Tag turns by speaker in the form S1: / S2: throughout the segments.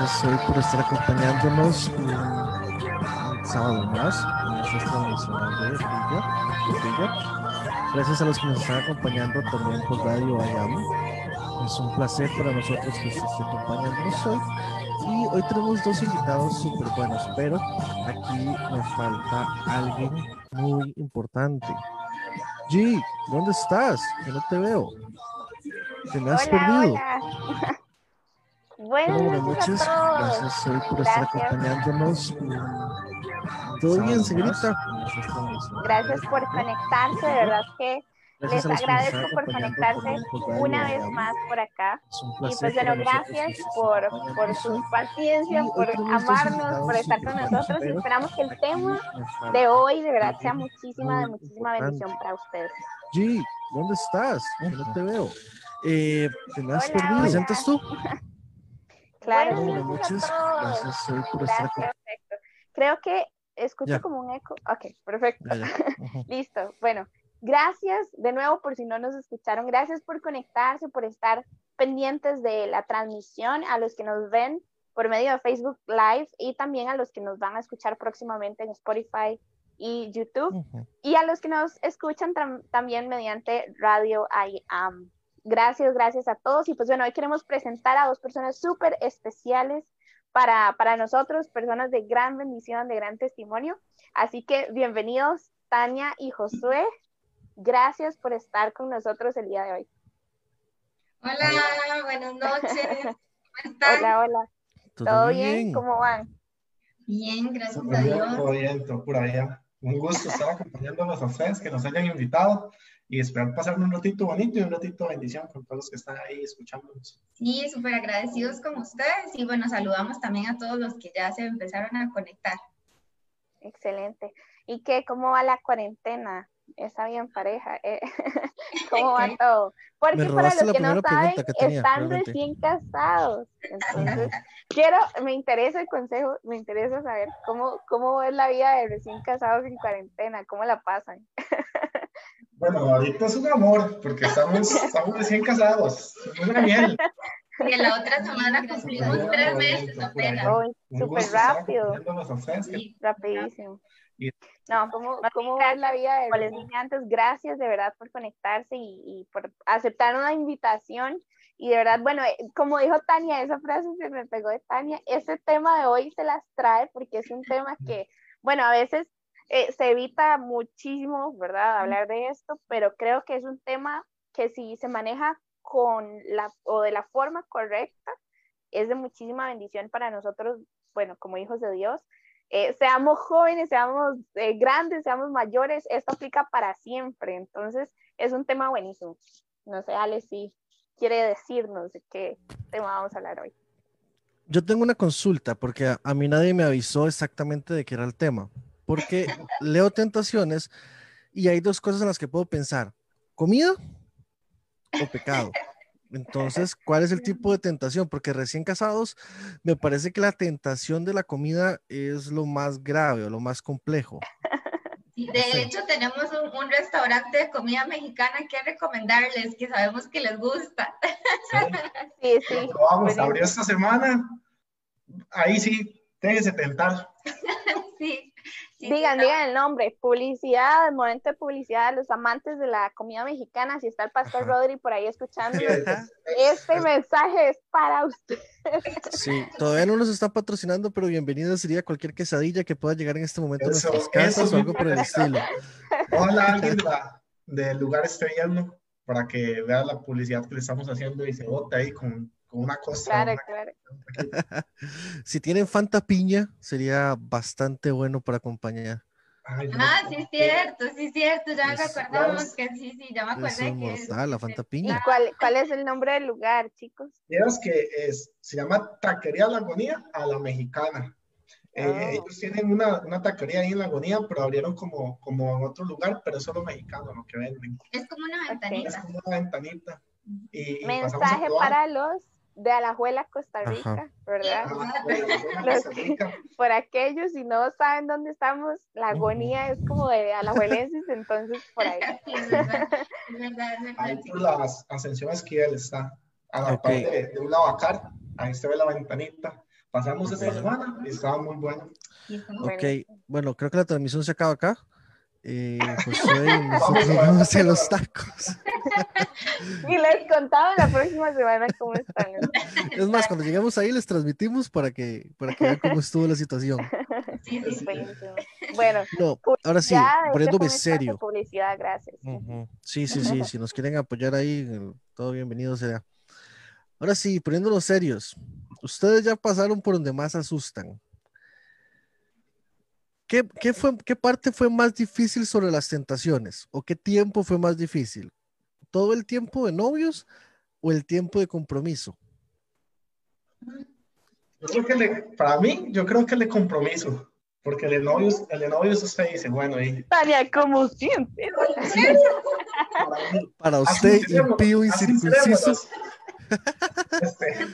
S1: Gracias hoy por estar acompañándonos un, un sábado más en de Villa. Gracias a los que nos están acompañando también por Radio IAM. Es un placer para nosotros que se esté acompañándonos hoy. Y hoy tenemos dos invitados súper buenos, pero aquí me falta alguien muy importante. G, ¿dónde estás? Que no te veo. Te me has
S2: Hola,
S1: perdido.
S2: hola. Buenas
S1: Buenas
S2: noches a todos.
S1: Gracias hoy por estar
S2: Gracias.
S1: acompañándonos. ¿Todo bien, señorita?
S2: Gracias por conectarse, de verdad que
S1: Gracias
S2: les agradezco por conectarse una vez más por acá. Y pues bueno, gracias por, por su paciencia,
S1: Y
S2: por amarnos, por estar con nosotros.
S1: pero
S2: Esperamos que el tema de hoy de verdad sea muchísima, de muchísima bendición para ustedes.
S1: G, ¿dónde estás? No te veo. Eh, ¿Te me has perdido? ¿Presentas tú?
S2: Claro.
S1: Gracias por estar
S2: perfecto. Creo que escucho
S1: Ya.
S2: como un eco. Ok, perfecto.
S1: Ya, ya. Ujú.
S2: Listo. Bueno, gracias de nuevo por si no nos escucharon. Gracias por conectarse, por estar pendientes de la transmisión, a los que nos ven por medio de Facebook Live y también a los que nos van a escuchar próximamente en Spotify y YouTube
S1: Ujú.
S2: y a los que nos escuchan tam- también mediante Radio IAM. Gracias, gracias a todos. Y pues bueno, hoy queremos presentar a dos personas súper especiales para, para nosotros, personas de gran bendición, de gran testimonio. Así que bienvenidos, Tania y Josué. Gracias por estar con nosotros el día de hoy.
S3: Hola, buenas noches. ¿Cómo están?
S2: Hola, hola. ¿Todo bien? ¿Cómo van?
S3: Bien, gracias a
S4: bien,
S3: Dios.
S4: todo bien, todo por allá. Un gusto estar acompañándonos a ustedes, que nos hayan invitado y esperar pasar un ratito bonito y un ratito de bendición con todos los que están ahí escuchándonos.
S3: Sí, súper agradecidos con ustedes y bueno, saludamos también a todos los que ya se empezaron a conectar.
S2: Excelente. ¿Y qué? ¿Cómo va la cuarentena? ¿Está bien pareja? Eh, ¿Cómo va todo? Porque para los que no saben,
S1: pregunta que tenía,
S2: están
S1: realmente.
S2: recién casados. Entonces, quiero, me interesa el consejo, me interesa saber cómo, cómo es la vida de recién casados en cuarentena, cómo la pasan.
S4: Bueno, ahorita es un amor, porque estamos, estamos recién casados. Es una miel.
S3: Y en la otra semana cumplimos
S4: Todo
S3: tres meses apenas.
S2: súper rápido,
S3: Sí,
S2: rapidísimo.
S4: Y-
S2: No, ¿cómo, cómo va la vida de les dije antes? Gracias de verdad por conectarse y, y por aceptar una invitación. Y de verdad, bueno, eh, como dijo Tania, esa frase se me pegó de Tania, ese tema de hoy se las trae porque es un tema que, bueno, a veces eh, se evita muchísimo, ¿verdad? Hablar de esto, pero creo que es un tema que si se maneja con la o de la forma correcta, es de muchísima bendición para nosotros, bueno, como hijos de Dios. Eh, seamos jóvenes, seamos eh, grandes, seamos mayores, esto aplica para siempre. Entonces, es un tema buenísimo. No sé, Ale, si quiere decirnos de qué tema vamos a hablar hoy.
S1: Yo tengo una consulta porque a, a mí nadie me avisó exactamente de qué era el tema. Porque leo tentaciones y hay dos cosas en las que puedo pensar: comida o pecado. Entonces, ¿cuál es el tipo de tentación? Porque recién casados, me parece que la tentación de la comida es lo más grave o lo más complejo.
S3: Sí, de
S1: Sí.
S3: hecho, tenemos un, un restaurante de comida mexicana que recomendarles, que sabemos que les gusta.
S2: Sí, sí.
S4: Lo probamos,
S2: buenísimo.
S4: abrió esta semana. Ahí sí, déjese tentar.
S3: Sí, sí,
S2: Digan, digan el nombre, publicidad, momento de publicidad a los amantes de la comida mexicana. Si está el pastor
S1: Ajá.
S2: Rodri por ahí escuchando, este
S4: es-
S2: mensaje es para usted.
S1: Sí, todavía no nos está patrocinando, pero bienvenida sería cualquier quesadilla que pueda llegar en este momento a
S4: Eso,
S1: nuestras casas
S4: eso
S1: o algo por el estilo.
S4: Hola, alguien de del lugar esté viendo para que vea la publicidad que le estamos haciendo y se bote ahí con, con una cosa.
S2: Claro,
S4: una-
S2: claro.
S1: Si tienen Fanta piña, sería bastante bueno para acompañar.
S4: Ay, no.
S3: Ah, sí, es cierto, sí, es cierto, ya
S1: Es-
S3: recordamos que sí, sí, ya me acordé
S1: es
S3: que es.
S1: la Fanta
S2: ¿Y
S1: piña.
S2: cuál, cuál es el nombre del lugar, chicos?
S4: Vieras que es, se llama Taquería La Agonía a la Mexicana. Eh,
S2: Oh.
S4: ellos tienen una, una taquería ahí en La Agonía, pero abrieron como, como en otro lugar, pero es solo mexicano lo que venden.
S3: Es como una
S4: Es
S3: ventanita.
S4: como una ventanita. Y,
S2: Mensaje para los de Alajuela, Costa
S1: Ajá.
S2: Rica, ¿verdad?
S4: Ah,
S2: Los
S4: Rica.
S2: Por aquellos, si no saben dónde estamos, la agonía es como de alajuelenses, entonces por ahí.
S3: Sí, es verdad, es verdad, es verdad,
S4: Ahí por la Ascensión Esquivel está, a la
S1: Ok.
S4: par de, de un lavacar. ahí se ve la ventanita. Pasamos esta semana y estaba muy bueno.
S1: Ok, bueno, creo que la transmisión se acaba acá. Eh, Josué, nosotros vamos hacia los tacos.
S2: y les contaba la próxima semana cómo están.
S1: Es más, cuando lleguemos ahí les transmitimos para que, para que vean cómo estuvo la situación.
S2: Sí, sí, Bueno,
S1: no, ahora sí, poniéndome serio.
S2: Publicidad, gracias.
S1: Sí, sí, sí, si nos quieren apoyar ahí, todo bienvenido será. Ahora sí, poniéndonos serios, ustedes ya pasaron por donde más asustan. ¿Qué, qué, fue, ¿Qué parte fue más difícil sobre las tentaciones? ¿O qué tiempo fue más difícil? ¿Todo el tiempo de novios o el tiempo de compromiso?
S4: Yo creo que le, para mí, yo creo que el de compromiso, porque el de novios, el de novios usted dice, bueno, y...
S2: Tania, como siempre.
S1: Para, usted, impío y circunciso.
S3: Este,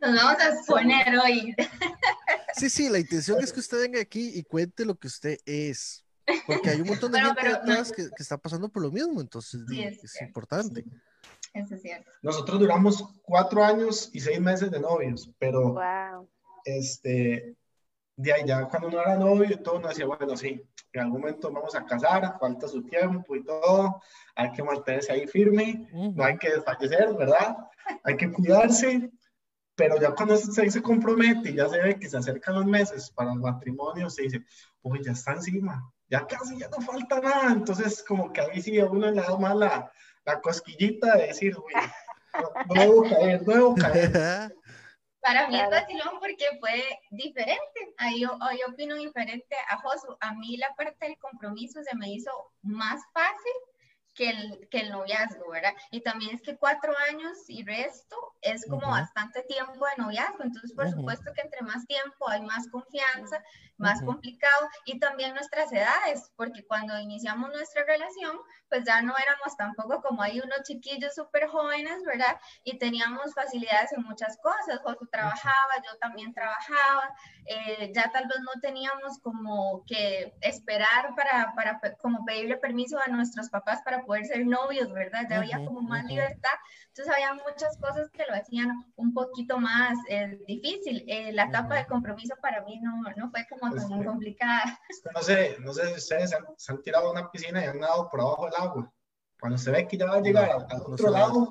S3: Nos vamos a exponer hoy.
S1: Sí, sí, la intención es que usted venga aquí y cuente lo que usted es. Porque hay un montón de gente detrás que, que, está pasando por lo mismo, entonces es, importante.
S3: Eso es cierto.
S4: Nosotros duramos cuatro años y seis meses de novios, pero este, de ahí ya cuando uno era novio y todo, uno decía, bueno, sí, en algún momento vamos a casar, falta su tiempo y todo, hay que mantenerse ahí firme, no hay que desfallecer, ¿verdad? Hay que cuidarse, pero ya cuando se, se compromete y ya se ve que se acercan los meses para el matrimonio, se dice, uy, ya está encima, ya casi, ya no falta nada. Entonces, como que ahí sí a uno le da más la, la cosquillita de decir, uy, no, caer, no debo caer.
S3: Para mí es vacilón porque fue diferente. Ahí yo opino diferente a Josu. A mí la parte del compromiso se me hizo más fácil que el, que el noviazgo, ¿verdad? Y también es que cuatro años y resto es como bastante tiempo de noviazgo, entonces por supuesto que entre más tiempo hay más confianza, más complicado. Y también nuestras edades, porque cuando iniciamos nuestra relación, pues ya no éramos tampoco como hay unos chiquillos súper jóvenes, ¿verdad? Y teníamos facilidades en muchas cosas, Josu trabajaba, yo también trabajaba, eh, ya tal vez no teníamos como que esperar para, para como pedirle permiso a nuestros papás para poder ser novios, ¿verdad? Ya había como más libertad. Entonces había muchas cosas que lo hacían un poquito más eh, difícil. Eh, la etapa de compromiso para mí no, no fue como pues tan complicada.
S4: No sé, no sé si ustedes se han, tirado a una piscina y han nadado por abajo del agua. Cuando se ve que ya va a llegar al, otro lado,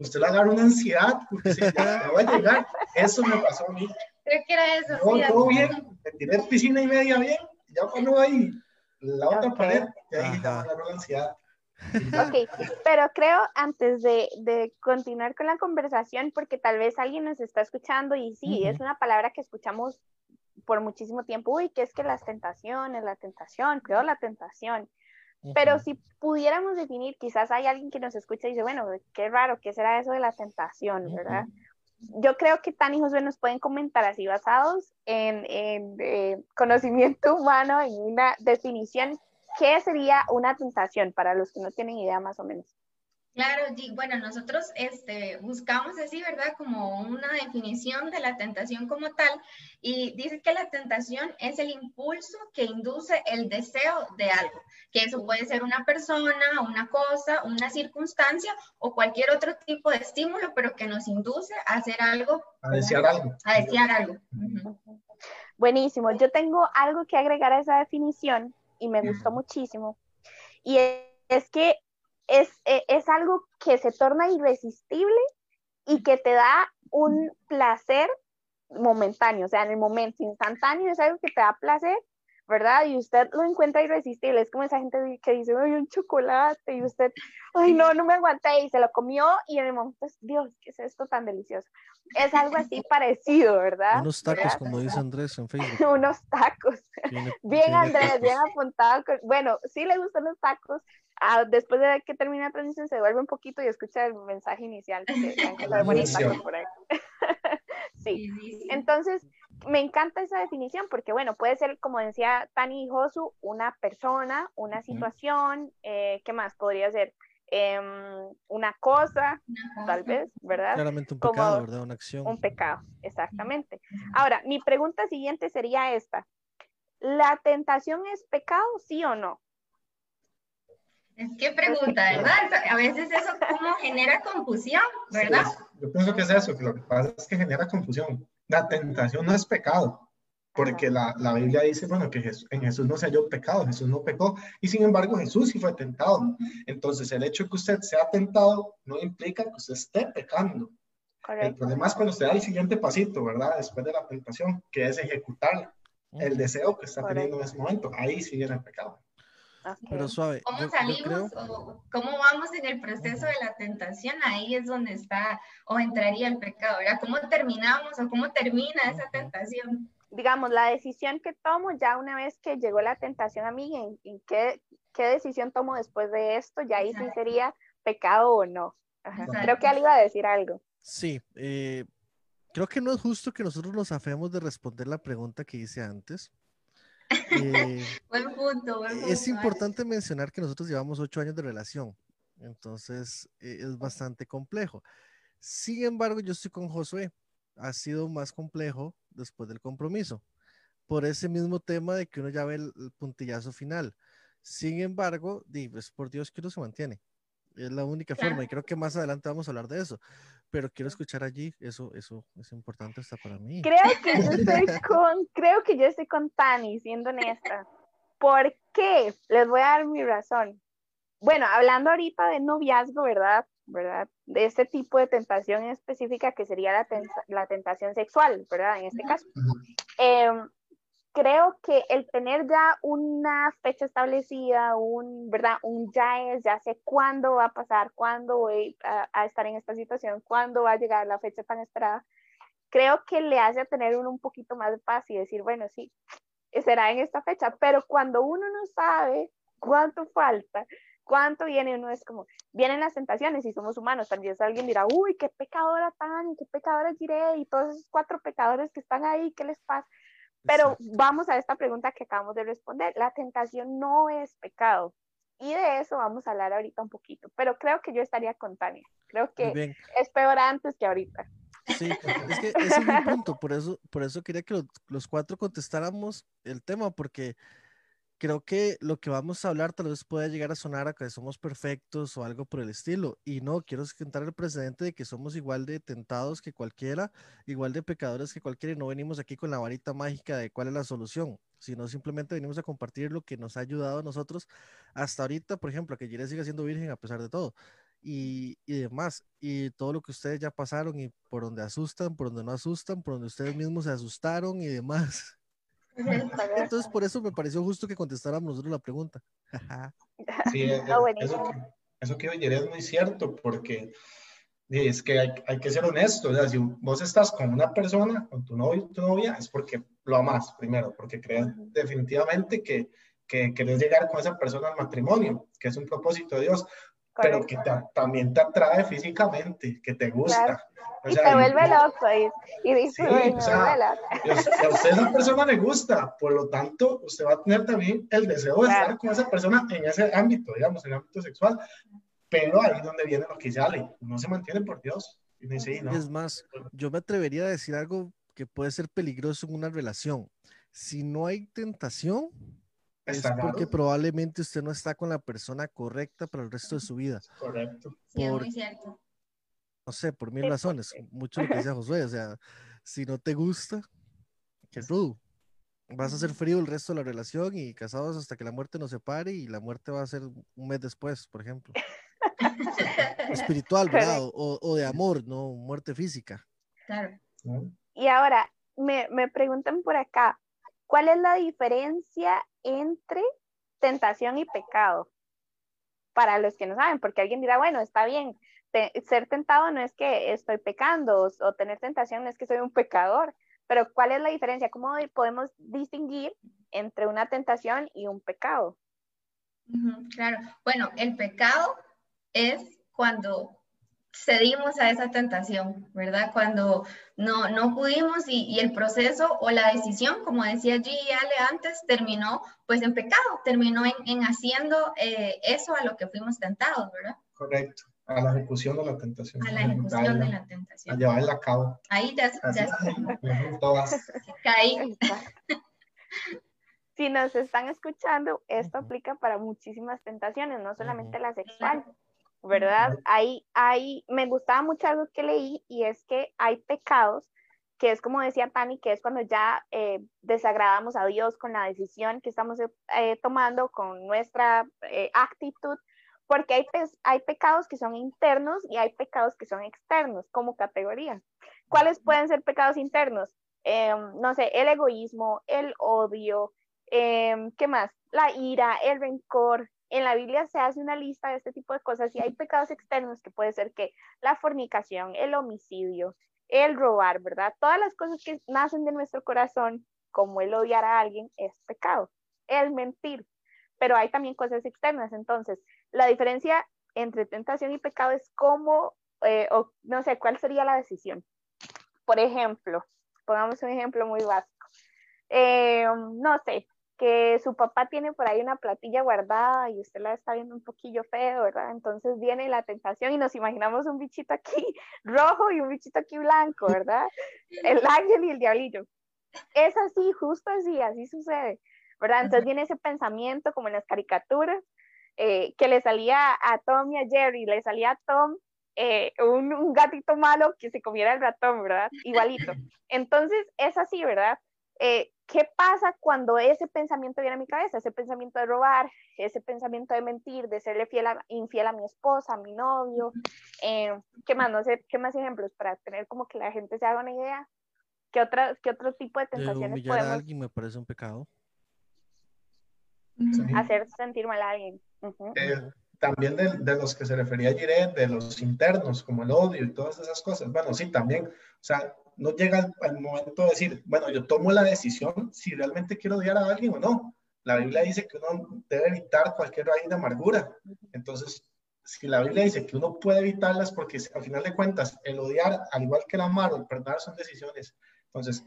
S4: usted le agarra una ansiedad porque si ya va a llegar. Eso me pasó a mí.
S3: Creo que era eso.
S4: sí, todo bien, me tiré piscina y media bien, ya cuando hay la otra pared, ya ahí ya me agarró la ansiedad.
S2: Ok, pero creo antes de, de, continuar con la conversación, porque tal vez alguien nos está escuchando y sí, es una palabra que escuchamos por muchísimo tiempo, uy, que es que las tentaciones, la tentación, creo la tentación. Pero si pudiéramos definir, quizás hay alguien que nos escucha y dice, bueno, qué raro, ¿qué será eso de la tentación, verdad? Yo creo que Tan y Josué nos pueden comentar así basados en, en eh, conocimiento humano, en una definición ¿qué sería una tentación para los que no tienen idea más o menos?
S3: Claro, bueno, nosotros este, buscamos así, ¿verdad? Como una definición de la tentación como tal, y dice que la tentación es el impulso que induce el deseo de algo, que eso puede ser una persona, una cosa, una circunstancia o cualquier otro tipo de estímulo, pero que nos induce a hacer algo.
S4: A desear algo.
S3: A desear algo.
S2: Buenísimo. Yo tengo algo que agregar a esa definición y me gustó muchísimo. Y es que es, e, es algo que se torna irresistible y que te da un placer momentáneo, o sea, en el momento instantáneo es algo que te da placer ¿verdad? Y usted lo encuentra irresistible, es como esa gente que dice, ay, un chocolate, y usted, ay, no, no me aguanté, y se lo comió, y en el momento, Dios, ¿qué es esto tan delicioso? Es algo así parecido, ¿verdad?
S1: Unos tacos, como dice Andrés en Facebook.
S2: Unos tacos. bien, Andrés, bien apuntado. Bueno, sí le gustan los tacos. Ah, después de que termina la transmisión, se devuelve un poquito y escucha el mensaje inicial. sí. Entonces, me encanta esa definición porque, bueno, puede ser, como decía Tani y Josu, una persona, una situación, eh, ¿qué más podría ser? Em, una cosa, tal vez, ¿verdad?
S1: Claramente un pecado, ¿verdad? Una acción.
S2: Un pecado, exactamente. Ahora, mi pregunta siguiente sería esta. ¿La tentación es pecado, sí o no?
S3: Es que pregunta, ¿verdad? A veces eso como genera confusión, ¿verdad?
S4: yo pienso que es eso, que lo que pasa es que genera confusión. La tentación no es pecado, porque la, la, Biblia dice, bueno, que en Jesús no se halló pecado, Jesús no pecó, y sin embargo Jesús sí fue tentado. Entonces, el hecho de que usted sea tentado no implica que usted esté pecando. El problema es cuando usted da el siguiente pasito, ¿verdad? Después de la tentación, que es ejecutar el deseo que está teniendo en ese momento. Ahí sí viene el pecado.
S1: Pero suave.
S3: ¿Cómo salimos o cómo vamos en el proceso de la tentación? Ahí es donde está o entraría el pecado, ¿verdad? ¿Cómo terminamos o cómo termina esa tentación?
S2: Digamos, la decisión que tomo ya una vez que llegó la tentación a mí, ¿en, qué, qué, decisión tomo después de esto? Ya ahí sí sería pecado o no. Creo que él iba a decir algo.
S1: Sí, eh, creo que no es justo que nosotros nos afemos de responder la pregunta que hice antes.
S3: Eh, buen punto, buen punto.
S1: Es importante mencionar que nosotros llevamos ocho años de relación, entonces eh, es bastante complejo. Sin embargo, yo estoy con Josué. Ha sido más complejo después del compromiso, por ese mismo tema de que uno ya ve el, puntillazo final. Sin embargo, es pues, por Dios que uno se mantiene. Es la única forma y creo que más adelante vamos a hablar de eso pero quiero escuchar allí, eso, eso es importante hasta para mí.
S2: Creo que yo estoy con, creo que yo estoy con Tani, siendo honesta. ¿Por qué? Les voy a dar mi razón. Bueno, hablando ahorita de noviazgo, ¿verdad? ¿verdad? De este tipo de tentación específica que sería la, la tentación sexual, ¿verdad? En este caso. Eh, creo que el tener ya una fecha establecida, un, ¿verdad? Un ya es, ya sé cuándo va a pasar, cuándo voy a, estar en esta situación, cuándo va a llegar la fecha tan esperada, creo que le hace tener uno un poquito más de paz y decir, bueno, sí, será en esta fecha, pero cuando uno no sabe cuánto falta, cuánto viene, uno es como, vienen las tentaciones y somos humanos, también alguien dirá, uy, qué pecadora tan, qué pecadora diré, y todos esos cuatro pecadores que están ahí, ¿qué les pasa? Pero vamos a esta pregunta que acabamos de responder. La tentación no es pecado. Y de eso vamos a hablar ahorita un poquito. Pero creo que yo estaría con Tania. Creo que es peor antes que ahorita.
S1: Sí, es que ese es mi punto. Por eso, por eso quería que los, los cuatro contestáramos el tema, porque creo que lo que vamos a hablar tal vez pueda llegar a sonar a que somos perfectos o algo por el estilo. Y no, quiero sentar el precedente de que somos igual de tentados que cualquiera, igual de pecadores que cualquiera, y no venimos aquí con la varita mágica de cuál es la solución, sino simplemente venimos a compartir lo que nos ha ayudado a nosotros hasta ahorita, por ejemplo, que Jire siga siendo virgen a pesar de todo. Y, y, demás, y todo lo que ustedes ya pasaron y por donde asustan, por donde no asustan, por donde ustedes mismos se asustaron y demás. Entonces, por eso me pareció justo que contestáramos nosotros la pregunta.
S4: sí, eh, eso, eso que oye es muy cierto, porque es que hay, hay, que ser honesto. O sea, si vos estás con una persona, con tu novio tu novia, es porque lo amas primero, porque crees definitivamente que, que querés llegar con esa persona al matrimonio, que es un propósito de Dios, pero que también te atrae físicamente, que te gusta
S2: y te vuelve loco y, y dice,
S4: sí, o sea, a usted esa persona le gusta, por lo tanto, usted va a tener también el deseo de estar con esa persona en ese ámbito, digamos, en el ámbito sexual, pero ahí es donde viene lo que sale, no se mantiene por Dios. Y dice, no.
S1: Es más, yo me atrevería a decir algo que puede ser peligroso en una relación. Si no hay tentación, es porque probablemente usted no está con la persona correcta para el resto de su vida.
S4: Correcto.
S3: Sí, es muy cierto
S1: no sé, por mil razones, mucho lo que decía Josué, o sea, si no te gusta, qué rudo. Vas a ser frío el resto de la relación y casados hasta que la muerte nos separe y la muerte va a ser un mes después, por ejemplo. Espiritual, ¿verdad? O, de amor, no muerte física.
S3: Claro.
S2: Y ahora, me, me preguntan por acá, ¿cuál es la diferencia entre tentación y pecado? Para los que no saben, porque alguien dirá, bueno, está bien, ser tentado no es que estoy pecando o, tener tentación no es que soy un pecador, pero ¿cuál es la diferencia? ¿Cómo podemos distinguir entre una tentación y un pecado?
S3: claro, bueno, el pecado es cuando cedimos a esa tentación, ¿verdad? Cuando no, no pudimos y, el proceso o la decisión, como decía G Ale antes, terminó pues en pecado, terminó en, haciendo eh, eso a lo que fuimos tentados, ¿verdad?
S4: Correcto a la ejecución de la tentación.
S3: A la ejecución de la tentación.
S4: A llevarla a cabo.
S3: Ahí ya, ya
S2: Caí. Sí, si nos están escuchando, esto aplica para muchísimas tentaciones, no solamente la sexual, ¿verdad? Ahí, ahí me gustaba mucho algo que leí y es que hay pecados que es como decía Tani, que es cuando ya eh, desagradamos a Dios con la decisión que estamos eh, tomando, con nuestra eh, actitud, porque hay, hay pecados que son internos y hay pecados que son externos como categoría. ¿Cuáles pueden ser pecados internos? Em, no sé, el egoísmo, el odio, em, ¿qué más? La ira, el rencor. En la Biblia se hace una lista de este tipo de cosas y hay pecados externos que puede ser que la fornicación, el homicidio, el robar, ¿verdad? Todas las cosas que nacen de nuestro corazón, como el odiar a alguien, es pecado, el mentir. Pero hay también cosas externas. Entonces, la diferencia entre tentación y pecado es cómo, eh, o no sé, cuál sería la decisión. Por ejemplo, pongamos un ejemplo muy básico. Eh, no sé, que su papá tiene por ahí una platilla guardada y usted la está viendo un poquillo feo, ¿verdad? Entonces viene la tentación y nos imaginamos un bichito aquí rojo y un bichito aquí blanco, ¿verdad? El ángel y el diablillo. Es así, justo así, así sucede, ¿verdad? Entonces viene ese pensamiento como en las caricaturas, eh, que le salía a Tom y a Jerry, le salía a Tom eh, un, un gatito malo que se comiera el ratón, ¿verdad? Igualito. Entonces es así, ¿verdad? Eh, ¿qué pasa cuando ese pensamiento viene a mi cabeza? Ese pensamiento de robar, ese pensamiento de mentir, de serle fiel infiel a mi esposa, a mi novio. Eh, ¿Qué más? No sé, ¿qué más ejemplos para tener como que la gente se haga una idea? ¿Qué, otra, qué otro tipo de tentaciones
S1: humillar a alguien me parece un pecado.
S2: Hacer sentir mal a alguien.
S4: Eh, también de, de, los que se refería ayer, de los internos, como el odio y todas esas cosas. Bueno, sí, también. O sea, no llega el, momento de decir, bueno, yo tomo la decisión si realmente quiero odiar a alguien o no. La Biblia dice que uno debe evitar cualquier raíz de amargura. Entonces, si la Biblia dice que uno puede evitarlas porque al final de cuentas el odiar, al igual que el amar o el perdonar son decisiones. Entonces,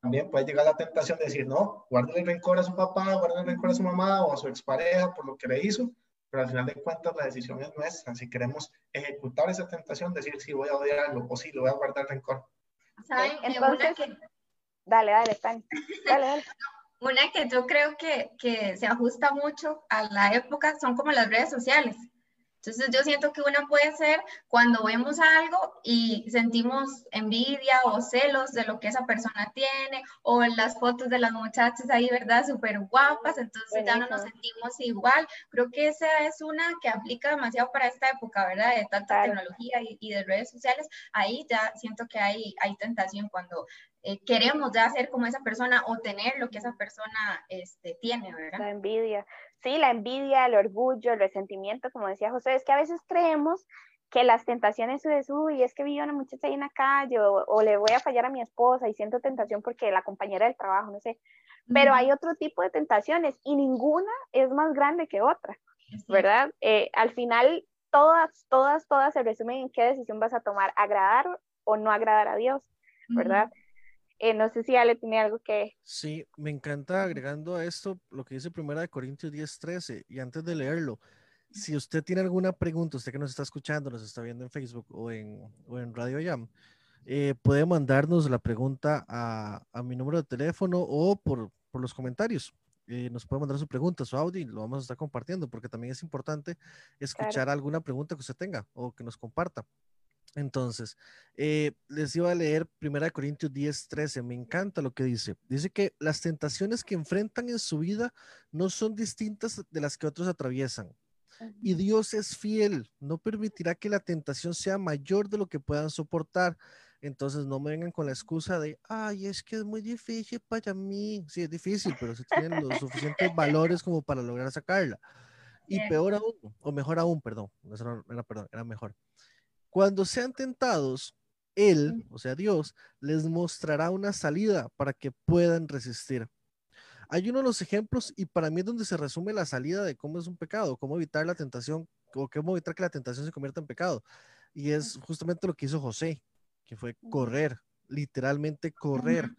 S4: también puede llegar la tentación de decir, no, guarde el rencor a su papá, guarde el rencor a su mamá o a su expareja por lo que le hizo, pero al final de cuentas la decisión es nuestra. Si queremos ejecutar esa tentación, decir si voy a odiarlo o si lo voy a guardar rencor.
S3: ¿Saben? Entonces, que...
S2: Dale, dale, Dale, dale.
S3: una que yo creo que, que se ajusta mucho a la época son como las redes sociales. Entonces yo siento que una puede ser cuando vemos algo y sentimos envidia o celos de lo que esa persona tiene o las fotos de las muchachas ahí, ¿verdad? Súper guapas, entonces ya no nos sentimos igual. Creo que esa es una que aplica demasiado para esta época, ¿verdad? De tanta tecnología y, y, de redes sociales. Ahí ya siento que hay, hay tentación cuando eh, queremos ya ser como esa persona o tener lo que esa persona este, tiene, ¿verdad?
S2: La envidia. Sí, la envidia, el orgullo, el resentimiento, como decía José, es que a veces creemos que las tentaciones es, uy, es que vi a una muchacha ahí en la calle o, le voy a fallar a mi esposa y siento tentación porque la compañera del trabajo, no sé. Pero hay otro tipo de tentaciones y ninguna es más grande que otra, ¿verdad? Eh, al final, todas, todas, todas se resumen en qué decisión vas a tomar, agradar o no agradar a Dios, ¿verdad? Eh, no sé si Ale tiene algo que...
S1: Sí, me encanta agregando a esto lo que dice Primera de Corintios 10, 13. Y antes de leerlo, si usted tiene alguna pregunta, usted que nos está escuchando, nos está viendo en Facebook o en, o en Radio Jam, eh, puede mandarnos la pregunta a, a, mi número de teléfono o por, por los comentarios. Eh, nos puede mandar su pregunta, su audio, y lo vamos a estar compartiendo, porque también es importante escuchar alguna pregunta que usted tenga o que nos comparta. Entonces, eh, les iba a leer 1 Corintios 10, 13. Me encanta lo que dice. Dice que las tentaciones que enfrentan en su vida no son distintas de las que otros atraviesan. Y Dios es fiel, no permitirá que la tentación sea mayor de lo que puedan soportar. Entonces no me vengan con la excusa de, ay, es que es muy difícil para mí. Sí, es difícil, pero si tienen los suficientes valores como para lograr sacarla. Y peor aún, o mejor aún, perdón, no era perdón, era mejor cuando sean tentados, Él, o sea, Dios, les mostrará una salida para que puedan resistir. Hay uno de los ejemplos y para mí es donde se resume la salida de cómo es un pecado, cómo evitar la tentación o cómo evitar que la tentación se convierta en pecado. Y es justamente lo que hizo José, que fue correr, literalmente correr.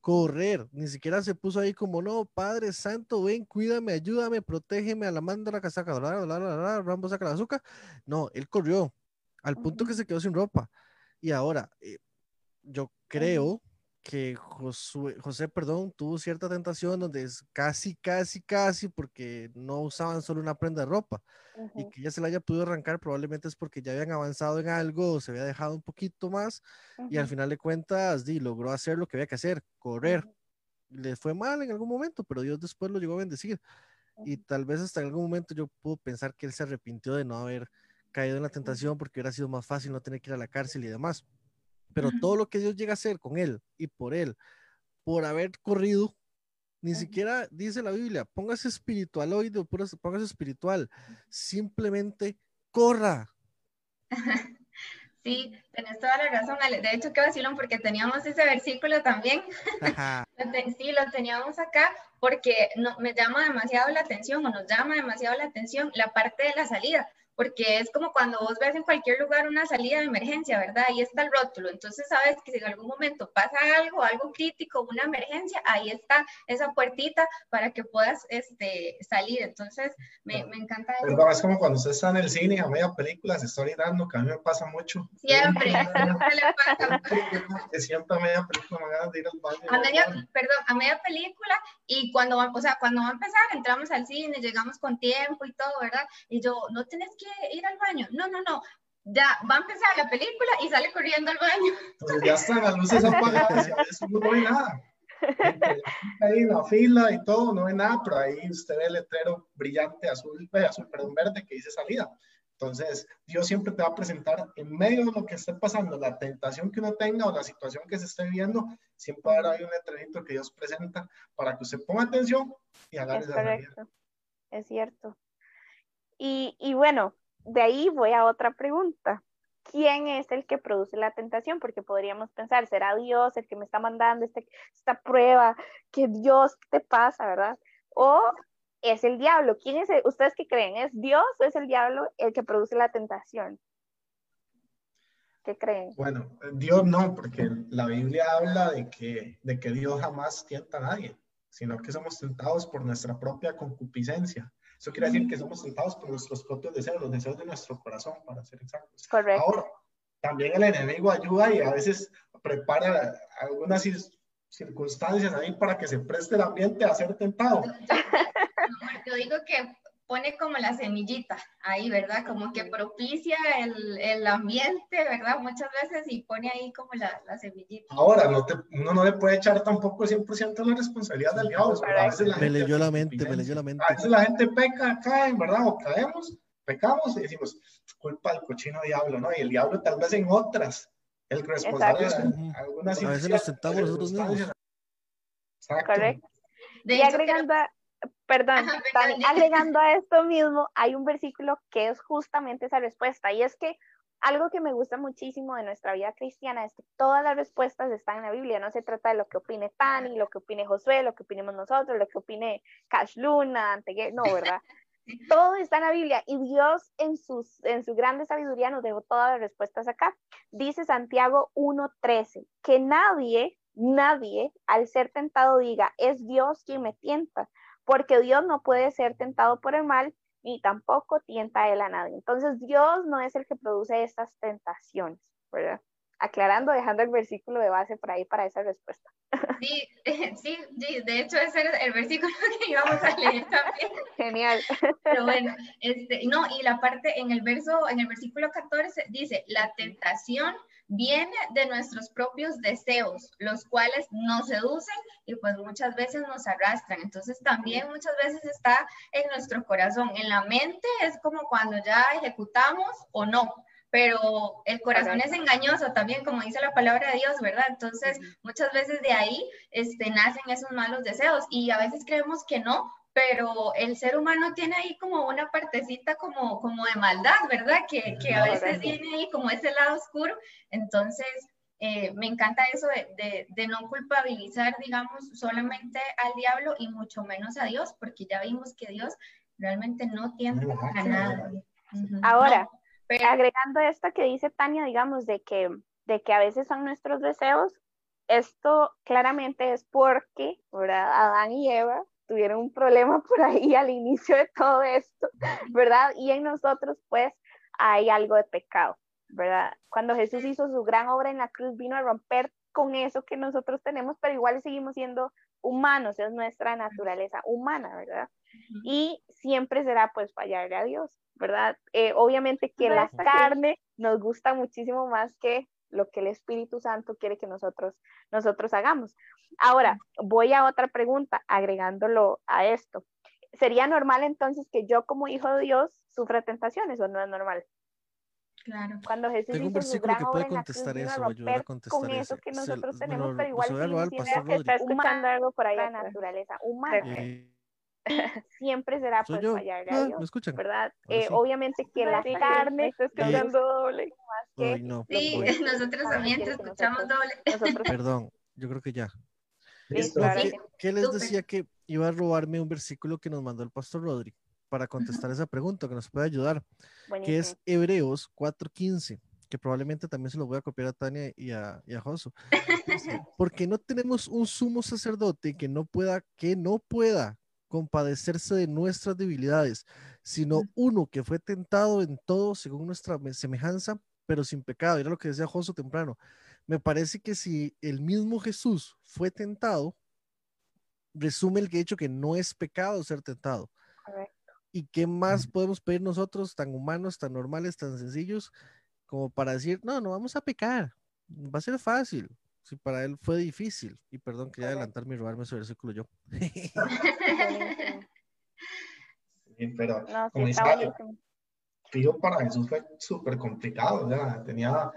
S1: Correr, ni siquiera se puso ahí como, no, Padre Santo, ven, cuídame, ayúdame, protégeme a la manda la casaca, Rambo saca la azúcar. No, él corrió, al punto que se quedó sin ropa. Y ahora, eh, yo creo que José, perdón, tuvo cierta tentación donde es casi, casi, casi, porque no usaban solo una prenda de ropa y que ya se la haya podido arrancar, probablemente es porque ya habían avanzado en algo o se había dejado un poquito más y al final de cuentas di, logró hacer lo que había que hacer, correr. Le fue mal en algún momento, pero Dios después lo llegó a bendecir. Y tal vez hasta en algún momento yo puedo pensar que él se arrepintió de no haber caído en la tentación porque hubiera sido más fácil no tener que ir a la cárcel y demás. Pero todo lo que Dios llega a hacer con él y por él, por haber corrido, ni siquiera dice la Biblia, póngase espiritual hoy, póngase espiritual, simplemente corra.
S3: Sí, tenés toda la razón, De hecho, qué vacilón, porque teníamos ese versículo también. sí, lo teníamos acá porque no, me llama demasiado la atención o nos llama demasiado la atención la parte de la salida porque es como cuando vos ves en cualquier lugar una salida de emergencia, ¿verdad? Ahí está el rótulo, entonces sabes que si en algún momento pasa algo, algo crítico, una emergencia, ahí está esa puertita para que puedas este, salir, entonces me, me encanta eso.
S4: Perdón, es como cuando usted está en el cine a media película se está orinando, que a mí me pasa mucho.
S3: Siempre, siempre le
S4: pasa. Que siempre a media película me ganas de ir al baño.
S3: A media, perdón, a media película y cuando va, o sea, cuando va a empezar, entramos al cine, llegamos con tiempo y todo, ¿verdad? Y yo, no tenés que ir al baño. No, no, no. Ya va a empezar la película y sale corriendo al baño.
S4: Ya están las luces apagadas veces no ve nada. Ahí la fila y todo, no ve nada, pero ahí usted ve el letrero brillante azul, azul, perdón, verde que dice salida. Entonces, Dios siempre te va a presentar en medio de lo que esté pasando, la tentación que uno tenga o la situación que se esté viviendo, siempre va a haber ahí un letrerito que Dios presenta para que usted ponga atención y haga esa salida.
S2: Es cierto. Y, bueno, de ahí voy a otra pregunta. ¿Quién es el que produce la tentación? Porque podríamos pensar, ¿será Dios el que me está mandando este, esta prueba? ¿Qué Dios te pasa, verdad? ¿O es el diablo? ¿Quién es? ¿Ustedes qué creen? ¿Es Dios o es el diablo el que produce la tentación? ¿Qué creen?
S4: Bueno, Dios no, porque la Biblia habla de que, de que Dios jamás tienta a nadie, sino que somos tentados por nuestra propia concupiscencia. Eso quiere decir que somos tentados por nuestros propios deseos, los deseos de nuestro corazón, para ser exactos.
S2: Correcto.
S4: Ahora, también el enemigo ayuda y a veces prepara algunas circunstancias ahí para que se preste el ambiente a ser tentado.
S3: Yo digo que pone como la semillita ahí, ¿verdad? Como que propicia el, el, ambiente, ¿verdad? Muchas veces y pone ahí como la, la semillita.
S4: Ahora, no te, uno no le puede echar tampoco 100% la responsabilidad del diablo.
S1: me leyó la mente, me leyó la mente.
S4: A veces la gente peca, cae, ¿verdad? O caemos, pecamos y decimos, culpa del cochino diablo, ¿no? Y el diablo tal vez en otras. El responsable es algunas
S1: A veces nos sentamos nosotros mismos.
S2: Exacto. Correcto. y agregando, Perdón, agregando a esto mismo, hay un versículo que es justamente esa respuesta, y es que algo que me gusta muchísimo de nuestra vida cristiana es que todas las respuestas están en la Biblia, no se trata de lo que opine Tani, lo que opine Josué, lo que opinemos nosotros, lo que opine Cash Luna, Antegue, no, ¿verdad? Todo está en la Biblia y Dios en, sus, en su grande sabiduría nos dejó todas las respuestas acá. Dice Santiago 1.13, que nadie, nadie al ser tentado diga, es Dios quien me tienta, porque Dios no puede ser tentado por el mal, ni tampoco tienta a él a nadie. Entonces Dios no es el que produce estas tentaciones, ¿verdad? Aclarando, dejando el versículo de base por ahí para esa respuesta.
S3: Sí, sí, sí, de hecho ese es el versículo que íbamos a leer también.
S2: Genial.
S3: Pero bueno, este, no, y la parte en el verso, en el versículo 14 dice, la tentación viene de nuestros propios deseos, los cuales nos seducen y pues muchas veces nos arrastran. Entonces también muchas veces está en nuestro corazón. En la mente es como cuando ya ejecutamos o no, pero el corazón es engañoso también, como dice la palabra de Dios, ¿verdad? Entonces muchas veces de ahí este, nacen esos malos deseos y a veces creemos que no, pero el ser humano tiene ahí como una partecita como, como de maldad, ¿verdad? Que, que a veces viene ahí como ese lado oscuro. Entonces, eh, me encanta eso de, de, no culpabilizar, digamos, solamente al diablo y mucho menos a Dios, porque ya vimos que Dios realmente no tiene a nada.
S2: Ahora, agregando esto que dice Tania, digamos, de que, de que a veces son nuestros deseos, esto claramente es porque, ¿verdad? Adán y Eva tuvieron un problema por ahí al inicio de todo esto, ¿verdad? Y en nosotros pues hay algo de pecado, ¿verdad? Cuando Jesús hizo su gran obra en la cruz, vino a romper con eso que nosotros tenemos, pero igual seguimos siendo humanos, es nuestra naturaleza humana, ¿verdad? Y siempre será pues fallarle a Dios, ¿verdad? Eh, obviamente que la carne nos gusta muchísimo más que lo que el Espíritu Santo quiere que nosotros, nosotros hagamos. Ahora, voy a otra pregunta, agregándolo a esto. ¿Sería normal entonces que yo como hijo de Dios sufra tentaciones o no es normal?
S3: Claro.
S2: Cuando Jesús
S1: Tengo un versículo que puede contestar eso, a ayudar a contestar
S2: con eso que nosotros tenemos, pero igual
S1: si
S2: está escuchando algo por ahí la naturaleza humana. Eh, siempre será pues fallar a Dios, ¿verdad? Eh, obviamente que la carne está escuchando doble.
S1: Más no,
S3: sí, nosotros también te escuchamos doble.
S1: Perdón, yo creo que ya. ¿Qué, les decía que iba a robarme un versículo que nos mandó el pastor Rodri para contestar esa pregunta, que nos puede ayudar, que es Hebreos 4.15, que probablemente también se lo voy a copiar a Tania y a, y a Josu. Porque no tenemos un sumo sacerdote que no pueda, que no pueda compadecerse de nuestras debilidades, sino uno que fue tentado en todo según nuestra semejanza, pero sin pecado. Era lo que decía Josu temprano. Me parece que si el mismo Jesús fue tentado, resume el hecho que no es pecado ser tentado. ¿Y qué más podemos pedir nosotros, tan humanos, tan normales, tan sencillos, como para decir, no, no vamos a pecar, va a ser fácil? Si para él fue difícil. Y perdón, quería adelantarme y robarme ese versículo yo.
S4: sí, pero como dice, para Jesús fue súper complicado, ya tenía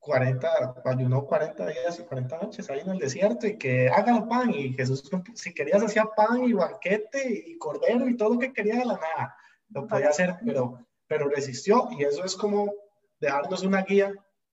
S4: 40, ayunó 40 días y 40 noches ahí en el desierto y que hagan pan y Jesús si querías hacía pan y banquete y cordero y todo lo que quería de la nada, lo podía hacer, pero, pero resistió y eso es como dejarnos una guía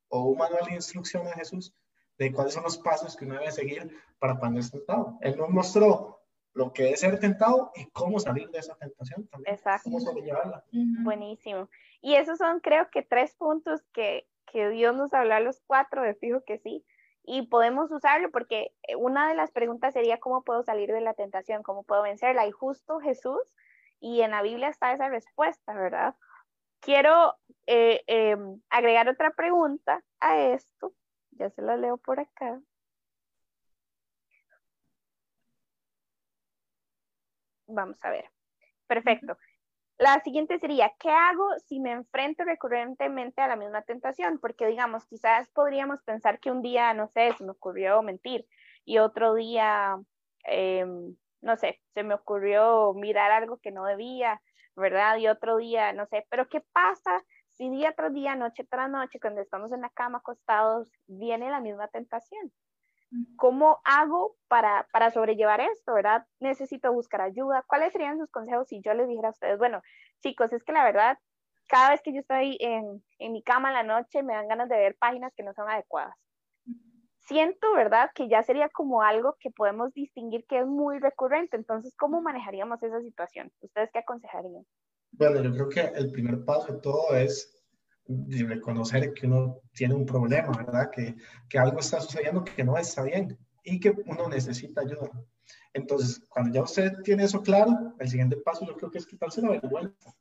S4: o un manual de instrucción a Jesús de cuáles son los pasos que uno debe seguir para cuando es tentado. Él nos mostró lo que es ser tentado y cómo salir de esa tentación también.
S2: Exacto. Cómo sobrellevarla. Buenísimo. Y esos son creo que tres puntos que, que Dios nos habla a los cuatro, de fijo que sí, y podemos usarlo porque eh, una de las preguntas sería cómo puedo salir de la tentación, cómo puedo vencerla. Y justo Jesús, y en la Biblia está esa respuesta, ¿verdad? Quiero eh, em, agregar otra pregunta a esto ya se la leo por acá. Vamos a ver. Perfecto. La siguiente sería, ¿qué hago si me enfrento recurrentemente a la misma tentación? Porque digamos, quizás podríamos pensar que un día, no sé, se me ocurrió mentir y otro día, em, no sé, se me ocurrió mirar algo que no debía, ¿verdad? Y otro día, no sé, pero ¿qué pasa y día tras día, noche tras noche, cuando estamos en la cama acostados, viene la misma tentación. ¿Cómo hago para, para sobrellevar esto, verdad? Necesito buscar ayuda. ¿Cuáles serían sus consejos si yo les dijera a ustedes, bueno, chicos, es que la verdad, cada vez que yo estoy en, en mi cama en la noche, me dan ganas de ver páginas que no son adecuadas. Siento, ¿verdad? Que ya sería como algo que podemos distinguir que es muy recurrente. Entonces, ¿cómo manejaríamos esa situación? ¿Ustedes qué aconsejarían?
S4: Bueno, yo creo que el primer paso de todo es reconocer que uno tiene un problema, ¿verdad? Que, que algo está sucediendo que no está bien y que uno necesita ayuda. Entonces, cuando ya usted tiene eso claro, el siguiente paso yo creo que es quitarse la vergüenza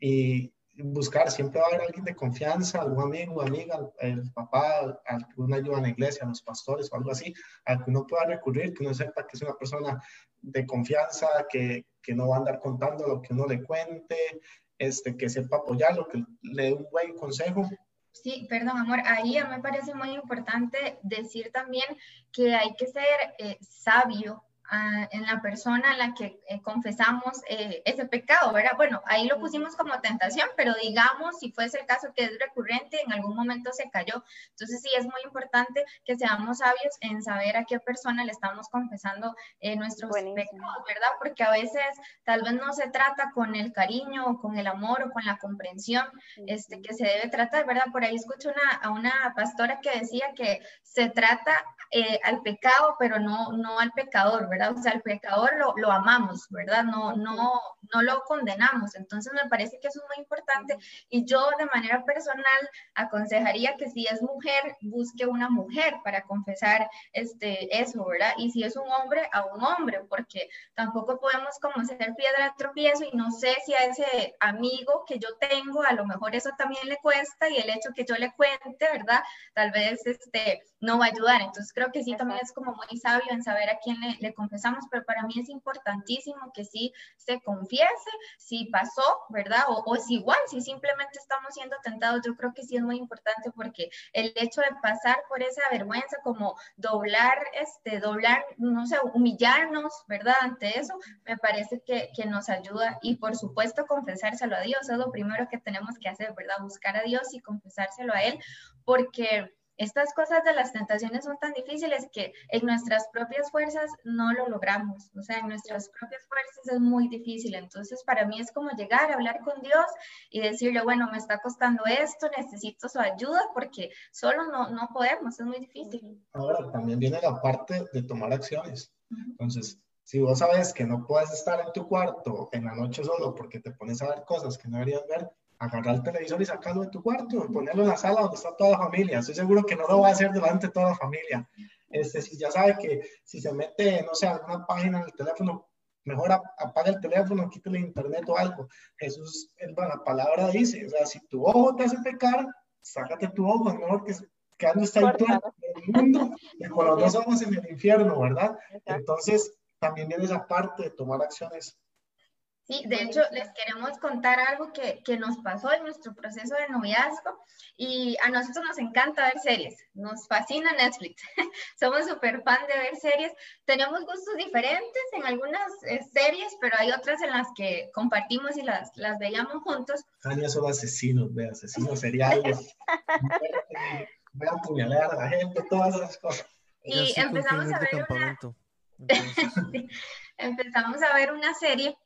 S4: y buscar, siempre va a haber alguien de confianza, algún amigo, amiga, el papá, alguna ayuda en la iglesia, los pastores o algo así, al que uno pueda recurrir, que uno sepa que es una persona de confianza, que, que no va a andar contando lo que uno le cuente, este, que sepa apoyarlo, que le dé un buen consejo.
S3: Sí, perdón, amor, ahí me parece muy importante decir también que hay que ser eh, sabio en la persona a la que eh, confesamos eh, ese pecado, ¿verdad? Bueno, ahí lo pusimos como tentación, pero digamos, si fuese el caso que es recurrente, en algún momento se cayó. Entonces sí es muy importante que seamos sabios en saber a qué persona le estamos confesando eh, nuestros pecados, ¿verdad? Porque a veces tal vez no se trata con el cariño o con el amor o con la comprensión este, que se debe tratar, ¿verdad? Por ahí escucho una, a una pastora que decía que se trata al pecado, pero no, no al pecador, ¿verdad? ¿Verdad? O sea, el pecador lo, lo amamos, ¿verdad? No, no, no lo condenamos. Entonces me parece que eso es muy importante y yo de manera personal aconsejaría que si es mujer, busque una mujer para confesar este, eso, ¿verdad? Y si es un hombre, a un hombre, porque tampoco podemos como ser piedra de tropiezo y no sé si a ese amigo que yo tengo, a lo mejor eso también le cuesta y el hecho que yo le cuente, ¿verdad? Tal vez este, no va a ayudar. Entonces creo que sí, también es como muy sabio en saber a quién le, le confesamos, pero para mí es importantísimo que sí se confiese si pasó, ¿verdad? O, o si igual, si simplemente estamos siendo tentados, yo creo que sí es muy importante porque el hecho de pasar por esa vergüenza, como doblar, este, doblar, no sé, humillarnos, ¿verdad? Ante eso, me parece que, que nos ayuda y por supuesto confesárselo a Dios, es lo primero que tenemos que hacer, ¿verdad? Buscar a Dios y confesárselo a Él, porque estas cosas de las tentaciones son tan difíciles que en nuestras propias fuerzas no lo logramos, o sea, en nuestras propias fuerzas es muy difícil. Entonces, para mí es como llegar a hablar con Dios y decirle, bueno, me está costando esto, necesito su ayuda porque solo no, no podemos, es muy difícil.
S4: Ahora, también viene la parte de tomar acciones. Entonces, si vos sabes que no puedes estar en tu cuarto en la noche solo porque te pones a ver cosas que no deberías ver, agarrar el televisor y sacarlo de tu cuarto, ponerlo en la sala donde está toda la familia. Estoy seguro que no lo va a hacer delante de toda la familia. Este, si ya sabe que si se mete, no sé, alguna página en el teléfono, mejor apaga el teléfono, quítale internet o algo. Jesús, la palabra dice, o sea, si tu ojo te hace pecar, sácate tu ojo, es mejor que quedando está ahí todo el mundo, y con los dos ojos en el infierno, ¿verdad? Entonces, también viene esa parte de tomar acciones
S3: Sí, de hecho, les queremos contar algo que, que, nos pasó en nuestro proceso de noviazgo y a nosotros nos encanta ver series, nos fascina Netflix, somos súper fan de ver series, tenemos gustos diferentes en algunas eh, series, pero hay otras en las que compartimos y las, las veíamos juntos.
S4: Tania son asesinos, ve, asesinos seriales, voy a apuñalar a la gente, todas esas cosas.
S3: Y empezamos a ver una... empezamos a ver una serie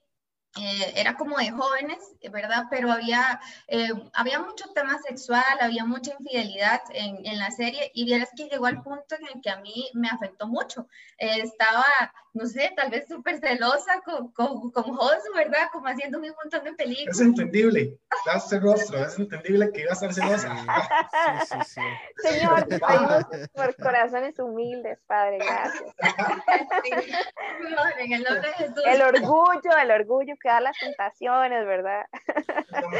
S3: eh, era como de jóvenes, ¿verdad? Pero había, eh, había mucho tema sexual, había mucha infidelidad en, en, la serie y vieras que llegó al punto en el que a mí me afectó mucho. Eh, estaba, no sé, tal vez súper celosa con, con, con ¿verdad? Como haciendo un montón de películas.
S4: Es entendible, este rostro, es entendible que iba a estar celosa.
S2: Sí, sí, sí. Señor, por corazones humildes, Padre, gracias.
S3: en el nombre de Jesús.
S2: El orgullo, el orgullo que da las tentaciones, ¿verdad?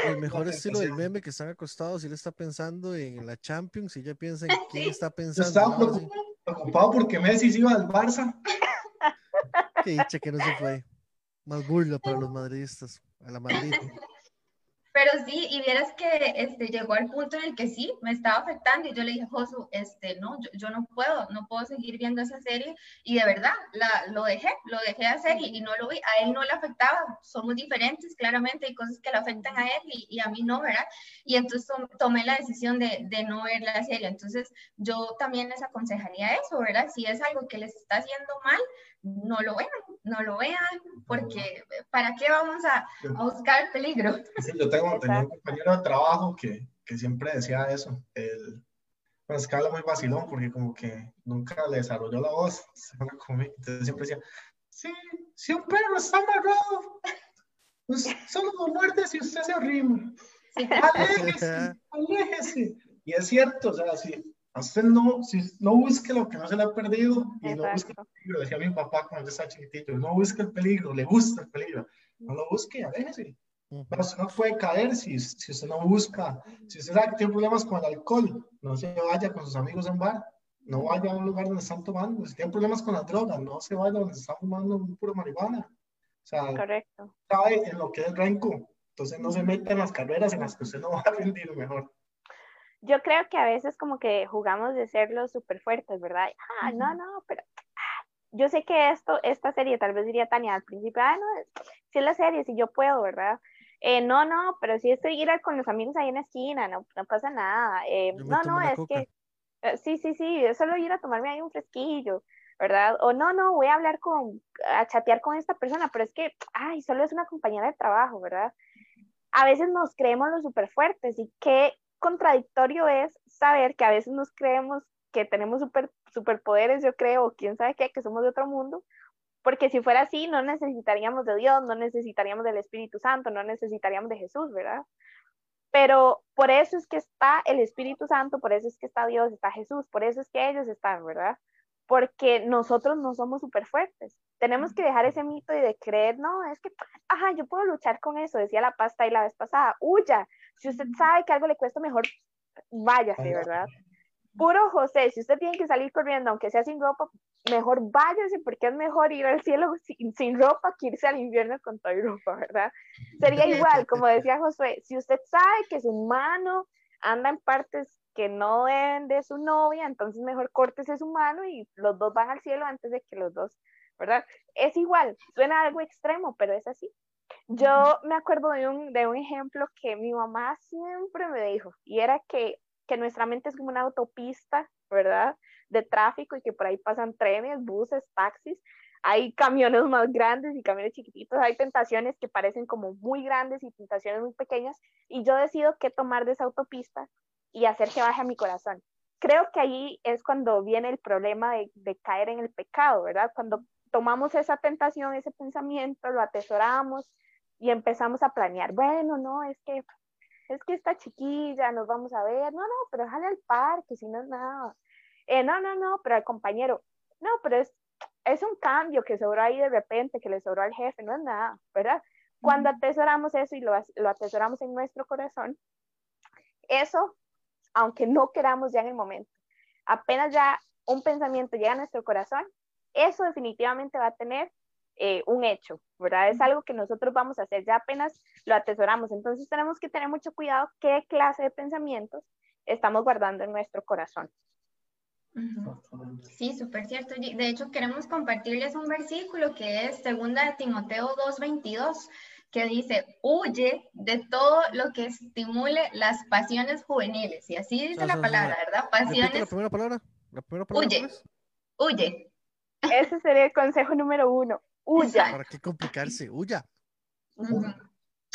S1: El mejor estilo del meme que están acostados y él está pensando en la Champions y ella piensa en quién está pensando.
S4: Estaba preocupado porque Messi se iba al Barça.
S1: Qué dicha que no se fue. Más burla para los madridistas, a la Madrid.
S3: Pero sí, y vieras que este, llegó al punto en el que sí, me estaba afectando y yo le dije, Josu, este, no, yo, no puedo, no puedo seguir viendo esa serie y de verdad, la, lo dejé, lo dejé de hacer y, no lo vi, a él no le afectaba, somos diferentes, claramente, hay cosas que le afectan a él y, y a mí no, ¿verdad? Y entonces tomé la decisión de, de, no ver la serie, entonces yo también les aconsejaría eso, ¿verdad? Si es algo que les está haciendo mal, no lo vean, no lo vean, porque ¿para qué vamos a, a buscar el peligro?
S4: Sí, yo tengo, tenía un compañero de trabajo que, que siempre decía eso, el, pues que habla muy vacilón, porque como que nunca le desarrolló la voz, entonces siempre decía, sí, si un perro está amarrado, pues solo lo muerde si usted se arrima, sí. aléjese, aléjese, y es cierto, o sea, si usted no, si, no busque lo que no se le ha perdido y Exacto. no busque el peligro, decía mi papá cuando yo estaba chiquitito, no busque el peligro, le gusta el peligro, no lo busque, aléjese. Uh -huh. usted no puede caer si, si usted no busca, si usted sabe que tiene problemas con el alcohol, no se vaya con sus amigos a un bar, no vaya a un lugar donde están tomando, si tiene problemas con las drogas, no se vaya donde están fumando un puro marihuana. O sea,
S2: Correcto.
S4: sabe en lo que es renco, entonces no se meta en las carreras en las que usted no va a rendir mejor
S2: yo creo que a veces como que jugamos de ser los súper fuertes, ¿verdad? Ah, uh -huh. no, no, pero ah, yo sé que esto, esta serie, tal vez diría Tania al principio, ah, no, si es la serie, si yo puedo, ¿verdad? Eh, no, no, pero si estoy ir con los amigos ahí en la esquina, no, no pasa nada. Eh, no, no, es coca. que, eh, sí, sí, sí, solo ir a tomarme ahí un fresquillo, ¿verdad? O no, no, voy a hablar con, a chatear con esta persona, pero es que, ay, solo es una compañera de trabajo, ¿verdad? A veces nos creemos los súper fuertes y qué contradictorio es saber que a veces nos creemos que tenemos super, superpoderes, yo creo, o quién sabe qué, que somos de otro mundo, Porque si fuera así, no necesitaríamos de Dios, no necesitaríamos del Espíritu Santo, no necesitaríamos de Jesús, ¿verdad? Pero por eso es que está el Espíritu Santo, por eso es que está Dios, está Jesús, por eso es que ellos están, ¿verdad? Porque nosotros no somos súper fuertes. Tenemos que dejar ese mito y de creer, no, es que, ajá, yo puedo luchar con eso, decía la pasta y la vez pasada, huya. Si usted sabe que algo le cuesta mejor, váyase, ¿verdad? Puro José, si usted tiene que salir corriendo, aunque sea sin ropa, mejor váyase porque es mejor ir al cielo sin, ropa que irse al invierno con toda ropa, ¿verdad? Sería igual, como decía José, si usted sabe que su mano anda en partes que no deben de su novia, entonces mejor córtese su mano y los dos van al cielo antes de que los dos, ¿verdad? Es igual, suena algo extremo, pero es así. Yo me acuerdo de un, de un ejemplo que mi mamá siempre me dijo, y era que que nuestra mente es como una autopista, ¿verdad? De tráfico y que por ahí pasan trenes, buses, taxis. Hay camiones más grandes y camiones chiquititos. Hay tentaciones que parecen como muy grandes y tentaciones muy pequeñas. Y yo decido qué tomar de esa autopista y hacer que baje a mi corazón. Creo que ahí es cuando viene el problema de, de caer en el pecado, ¿verdad? Cuando tomamos esa tentación, ese pensamiento, lo atesoramos y empezamos a planear, bueno, no, es que es que está chiquilla, nos vamos a ver, no, no, pero déjale al parque, si no es nada. Eh, no, no, no, pero al compañero, no, pero es, es un cambio que sobró ahí de repente, que le sobró al jefe, no es nada, ¿verdad? Cuando atesoramos eso y lo, lo atesoramos en nuestro corazón, eso, aunque no queramos ya en el momento, apenas ya un pensamiento llega a nuestro corazón, eso definitivamente va a tener eh, un hecho, ¿verdad? Es algo que nosotros vamos a hacer, ya apenas lo atesoramos. Entonces tenemos que tener mucho cuidado qué clase de pensamientos estamos guardando en nuestro corazón.
S3: Sí, súper cierto. De hecho, queremos compartirles un versículo que es 2 de Timoteo 2.22, que dice, huye de todo lo que estimule las pasiones juveniles. Y así dice la palabra, ¿verdad? Pasiones.
S1: La primera palabra. La primera palabra
S3: huye. Huye.
S2: Ese sería el consejo número uno. Huya.
S1: ¿Para qué complicarse? Huya.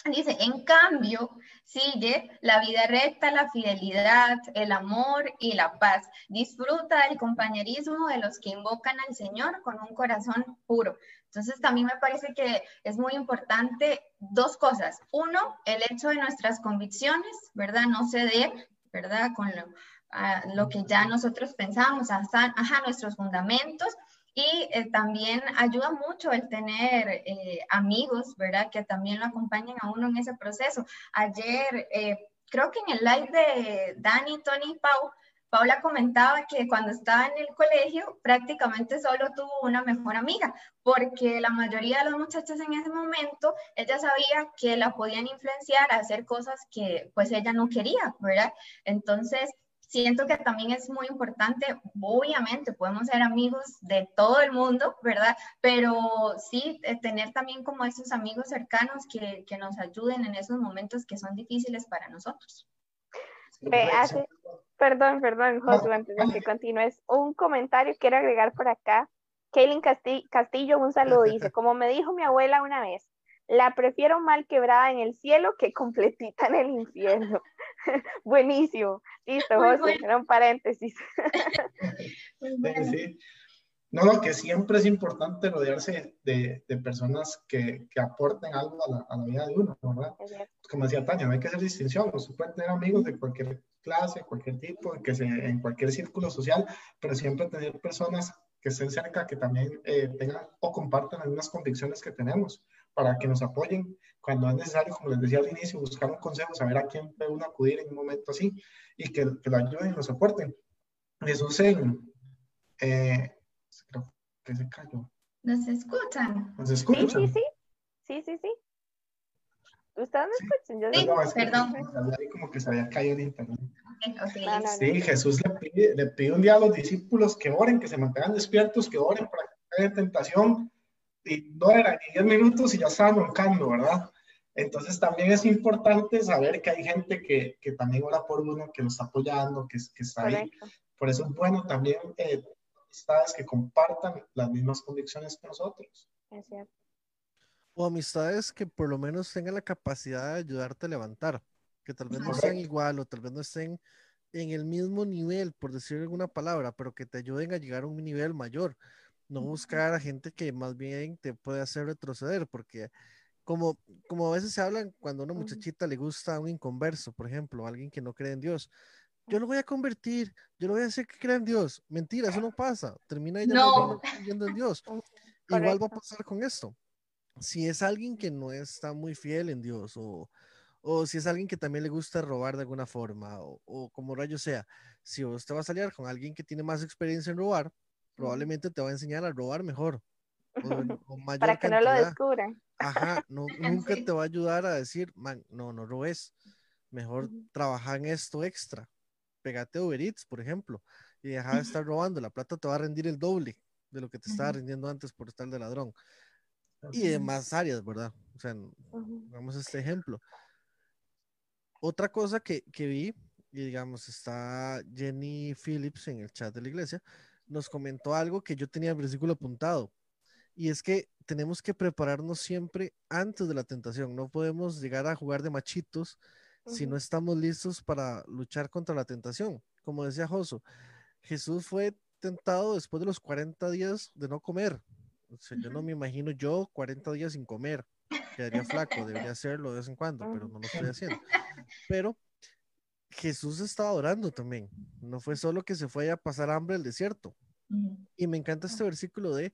S3: Dice, en cambio, sigue la vida recta, la fidelidad, el amor y la paz. Disfruta del compañerismo de los que invocan al Señor con un corazón puro. Entonces, también me parece que es muy importante dos cosas. Uno, el hecho de nuestras convicciones, ¿verdad? No ceder, ¿verdad? Con lo, lo que ya nosotros pensamos, ajá, nuestros fundamentos y eh, también ayuda mucho el tener eh, amigos, ¿verdad? Que también lo acompañen a uno en ese proceso. Ayer, eh, creo que en el live de Dani, Tony y Pau, Paula comentaba que cuando estaba en el colegio prácticamente solo tuvo una mejor amiga, porque la mayoría de las muchachas en ese momento, ella sabía que la podían influenciar a hacer cosas que pues ella no quería, ¿verdad? Entonces, siento que también es muy importante, obviamente podemos ser amigos de todo el mundo, ¿verdad? Pero sí eh, tener también como esos amigos cercanos que, que nos ayuden en esos momentos que son difíciles para nosotros.
S2: perdón, perdón, Josu, antes de que continúes, un comentario quiero agregar por acá. Kaylin Castillo, un saludo, dice, como me dijo mi abuela una vez, la prefiero mal quebrada en el cielo que completita en el infierno. Buenísimo. Listo, José, era un paréntesis.
S4: sí, No, lo que siempre es importante rodearse de, de personas que, que, aporten algo a la, a la, vida de uno, ¿verdad? Como decía Tania, no hay que hacer distinción. se puede tener amigos de cualquier clase, cualquier tipo, que se, en cualquier círculo social, pero siempre tener personas que estén cerca, que también eh, tengan o compartan algunas convicciones que tenemos para que nos apoyen cuando es necesario, como les decía al inicio, buscar un consejo, saber a quién puede uno acudir en un momento así y que, que lo ayuden y nos aporten. Jesús en, eh, creo que se cayó.
S3: ¿Nos escuchan?
S4: ¿Nos escuchan?
S2: Sí, sí, sí. Sí, sí, sí. ¿Ustedes me escuchan? Yo
S3: sí, perdón.
S4: como que se había caído el internet. sí, Jesús le pide, le pide un día a los discípulos que oren, que se mantengan despiertos, que oren para que no haya tentación y no eran ni 10 minutos y ya estaban roncando, ¿verdad? Entonces también es importante saber que hay gente que, que también ora por uno, que lo está apoyando, que, que está ahí. Por eso es bueno también eh, amistades que compartan las mismas convicciones que nosotros.
S2: Es cierto.
S1: O amistades que por lo menos tengan la capacidad de ayudarte a levantar, que tal vez no sean igual o tal vez no estén en el mismo nivel, por decir alguna palabra, pero que te ayuden a llegar a un nivel mayor no buscar a gente que más bien te puede hacer retroceder, porque como, como a veces se hablan cuando a una muchachita le gusta a un inconverso, por ejemplo, alguien que no cree en Dios. Yo lo voy a convertir, yo lo voy a hacer que crea en Dios. Mentira, eso no pasa. Termina ella no. creyendo en Dios. Igual va a pasar con esto. Si es alguien que no está muy fiel en Dios o, o si es alguien que también le gusta robar de alguna forma o, o como rayo sea, si usted va a salir con alguien que tiene más experiencia en robar, probablemente te va a enseñar a robar mejor.
S2: Para que no lo descubran.
S1: Ajá, no, nunca te va a ayudar a decir, man, no, no robes. Mejor trabaja en esto extra. Pégate Uber Eats, por ejemplo, y deja de estar robando. La plata te va a rendir el doble de lo que te estaba rindiendo antes por estar de ladrón. Y de más áreas, ¿verdad? O sea, vamos a este ejemplo. Otra cosa que, que vi, y digamos, está Jenny Phillips en el chat de la iglesia, nos comentó algo que yo tenía el versículo apuntado. Y es que tenemos que prepararnos siempre antes de la tentación. No podemos llegar a jugar de machitos si no estamos listos para luchar contra la tentación. Como decía Joso, Jesús fue tentado después de los 40 días de no comer. O sea, yo no me imagino yo 40 días sin comer. Quedaría flaco, debería hacerlo de vez en cuando, pero no lo estoy haciendo. Pero Jesús estaba orando también. No fue solo que se fue a pasar hambre al desierto. Y me encanta este versículo de,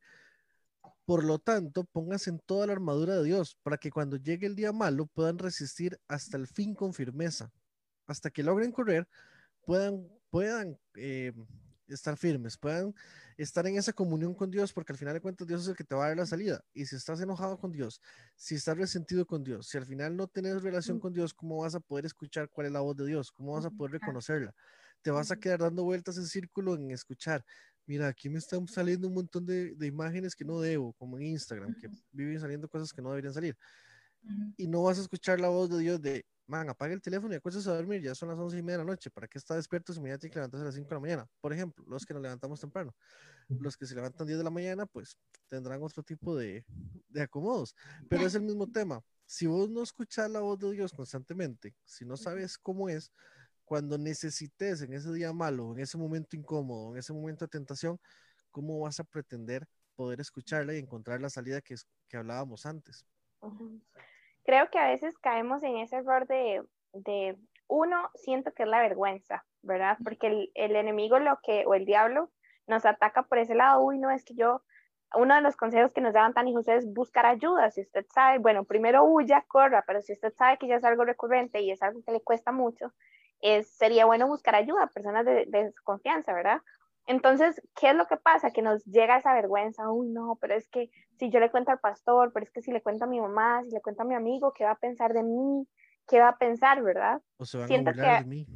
S1: por lo tanto, pónganse en toda la armadura de Dios para que cuando llegue el día malo puedan resistir hasta el fin con firmeza. Hasta que logren correr, puedan, puedan eh, estar firmes, puedan estar en esa comunión con Dios, porque al final de cuentas Dios es el que te va a dar la salida. Y si estás enojado con Dios, si estás resentido con Dios, si al final no tienes relación con Dios, ¿cómo vas a poder escuchar cuál es la voz de Dios? ¿Cómo vas a poder reconocerla? Te vas a quedar dando vueltas en círculo en escuchar. Mira, aquí me están saliendo un montón de, de imágenes que no debo, como en Instagram, que viven saliendo cosas que no deberían salir. Y no vas a escuchar la voz de Dios de, man, apaga el teléfono y acuérdese a dormir, ya son las once y media de la noche, ¿para qué está despierto si mañana tiene que levantarse a las 5 de la mañana? Por ejemplo, los que nos levantamos temprano. Los que se levantan 10 de la mañana, pues tendrán otro tipo de, de acomodos, pero es el mismo tema. Si vos no escuchas la voz de Dios constantemente, si no sabes cómo es, cuando necesites en ese día malo, en ese momento incómodo, en ese momento de tentación, ¿cómo vas a pretender poder escucharla y encontrar la salida que, que hablábamos antes?
S2: Creo que a veces caemos en ese error de, de uno, siento que es la vergüenza, ¿verdad? Porque el, el, enemigo lo que, o el diablo, nos ataca por ese lado, uy, no, es que yo, uno de los consejos que nos daban tan hijos es buscar ayuda, si usted sabe, bueno, primero huya, corra, pero si usted sabe que ya es algo recurrente y es algo que le cuesta mucho, es, sería bueno buscar ayuda, personas de, de su confianza, ¿verdad? Entonces, ¿qué es lo que pasa? Que nos llega esa vergüenza, uy, no, pero es que si yo le cuento al pastor, pero es que si le cuento a mi mamá, si le cuento a mi amigo, ¿qué va a pensar de mí? ¿Qué va a pensar, verdad?
S1: O se van Siento a que, de mí.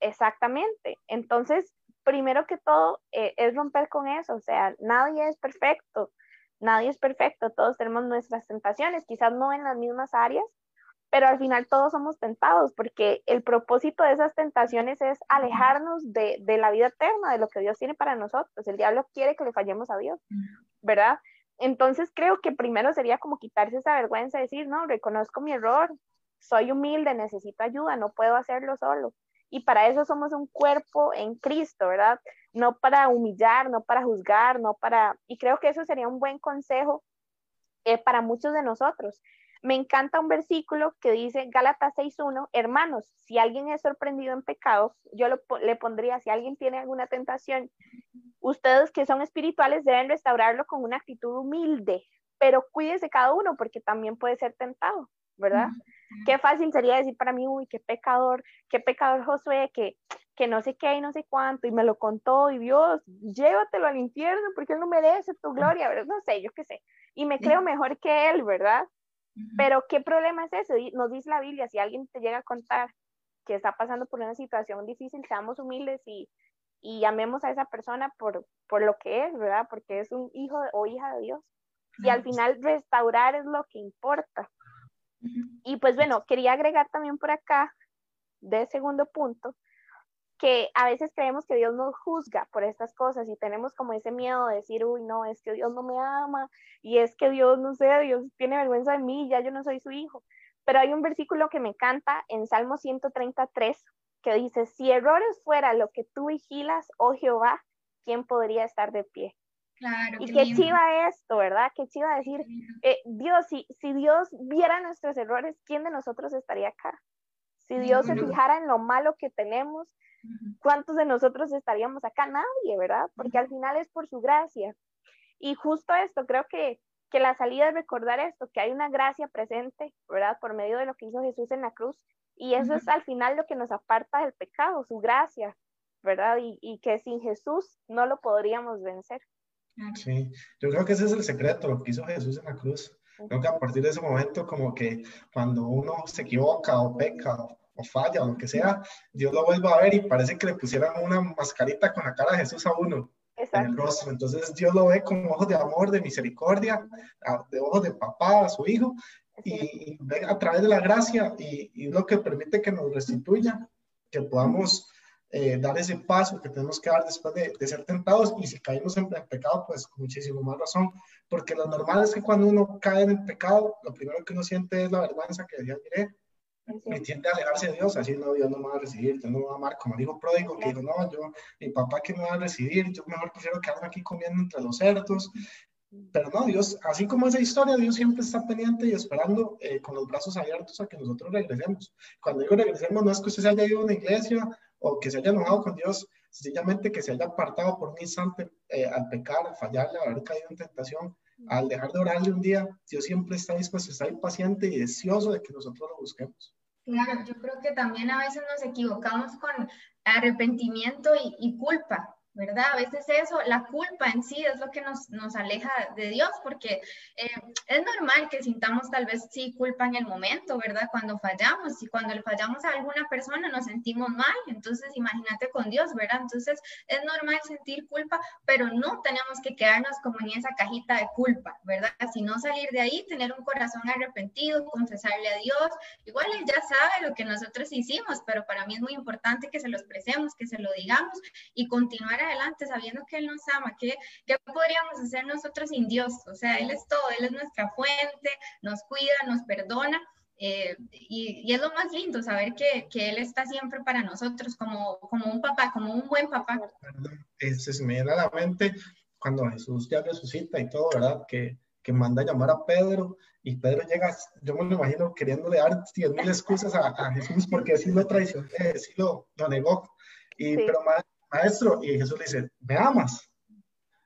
S2: Exactamente. Entonces, primero que todo, eh, es romper con eso, o sea, nadie es perfecto, nadie es perfecto, todos tenemos nuestras tentaciones, quizás no en las mismas áreas, pero al final todos somos tentados, porque el propósito de esas tentaciones es alejarnos de, de, la vida eterna, de lo que Dios tiene para nosotros. El diablo quiere que le fallemos a Dios, ¿verdad? Entonces creo que primero sería como quitarse esa vergüenza, decir, no, reconozco mi error, soy humilde, necesito ayuda, no puedo hacerlo solo. Y para eso somos un cuerpo en Cristo, ¿verdad? No para humillar, no para juzgar, no para... Y creo que eso sería un buen consejo eh, para muchos de nosotros me encanta un versículo que dice Gálatas 6.1, hermanos, si alguien es sorprendido en pecados, yo le pondría, si alguien tiene alguna tentación, ustedes que son espirituales deben restaurarlo con una actitud humilde, pero cuídese cada uno porque también puede ser tentado, ¿verdad? Qué fácil sería decir para mí, uy, qué pecador, qué pecador Josué, que, que no sé qué y no sé cuánto, y me lo contó, y Dios, llévatelo al infierno porque él no merece tu gloria, ¿verdad? No sé, yo qué sé. Y me creo mejor que él, ¿verdad? Pero ¿qué problema es eso? Nos dice la Biblia, si alguien te llega a contar que está pasando por una situación difícil, seamos humildes y, y amemos a esa persona por, por lo que es, ¿verdad? Porque es un hijo o hija de Dios. Y al final restaurar es lo que importa. Y pues bueno, quería agregar también por acá, de segundo punto, que a veces creemos que Dios nos juzga por estas cosas y tenemos como ese miedo de decir, uy, no, es que Dios no me ama y es que Dios, no sé, Dios tiene vergüenza de mí, ya yo no soy su hijo. Pero hay un versículo que me encanta en Salmo 133 que dice, si errores fuera lo que tú vigilas, oh Jehová, ¿quién podría estar de pie? y qué, chiva esto, ¿verdad? Qué chiva decir, eh, Dios, si, si Dios viera nuestros errores, ¿quién de nosotros estaría acá? Si Dios se fijara en lo malo que tenemos, ¿cuántos de nosotros estaríamos acá? Nadie, ¿verdad? Porque al final es por su gracia. Y justo esto, creo que, que la salida es recordar esto, que hay una gracia presente, ¿verdad? Por medio de lo que hizo Jesús en la cruz. Y eso es al final lo que nos aparta del pecado, su gracia, ¿verdad? Y, y que sin Jesús no lo podríamos vencer.
S4: Sí, yo creo que ese es el secreto, lo que hizo Jesús en la cruz. Creo que a partir de ese momento, como que cuando uno se equivoca o peca o, falla o lo que sea, Dios lo vuelve a ver y parece que le pusieran una mascarita con la cara de Jesús a uno en el rostro. Entonces Dios lo ve con ojos de amor, de misericordia, de ojos de papá a su hijo y, ve a través de la gracia y, y lo que permite que nos restituya, que podamos eh, dar ese paso que tenemos que dar después de, de ser tentados. Y si caemos en el pecado, pues con muchísimo más razón, porque lo normal es que cuando uno cae en el pecado, lo primero que uno siente es la vergüenza que decía diré, y tiende a alejarse de Dios, así no, Dios no me va a recibir, Dios no me va a amar, como dijo pródigo, que dijo, no, yo, mi papá que me va a recibir, yo mejor prefiero quedarme aquí comiendo entre los cerdos, pero no, Dios, así como esa historia, Dios siempre está pendiente y esperando eh, con los brazos abiertos a que nosotros regresemos. Cuando digo regresemos, no es que usted se haya ido a una iglesia o que se haya enojado con Dios, sencillamente que se haya apartado por un instante eh, al pecar, al fallarle, al haber caído en tentación, al dejar de orarle un día, Dios siempre está dispuesto, está impaciente y deseoso de que nosotros lo busquemos.
S3: Claro, yo creo que también a veces nos equivocamos con arrepentimiento y, y culpa. ¿Verdad? A veces eso, la culpa en sí es lo que nos, nos aleja de Dios, porque eh, es normal que sintamos tal vez sí culpa en el momento, ¿verdad? Cuando fallamos y cuando le fallamos a alguna persona nos sentimos mal, entonces imagínate con Dios, ¿verdad? Entonces es normal sentir culpa, pero no tenemos que quedarnos como en esa cajita de culpa, ¿verdad? Sino salir de ahí, tener un corazón arrepentido, confesarle a Dios, igual Él ya sabe lo que nosotros hicimos, pero para mí es muy importante que se lo expresemos, que se lo digamos y continuar adelante sabiendo que Él nos ama, ¿qué, ¿qué podríamos hacer nosotros sin Dios? O sea, Él es todo, Él es nuestra fuente, nos cuida, nos perdona. Eh, y, y, es lo más lindo saber que, que, Él está siempre para nosotros como, como un papá, como un buen papá.
S4: Este, se me viene a la mente cuando Jesús ya resucita y todo, ¿verdad? Que, que manda a llamar a Pedro y Pedro llega, yo me lo imagino queriéndole dar 10 mil excusas a, a, Jesús porque sí lo traicionó, sí lo, lo negó. Y, sí. Pero más, maestro, y Jesús le dice, ¿me amas?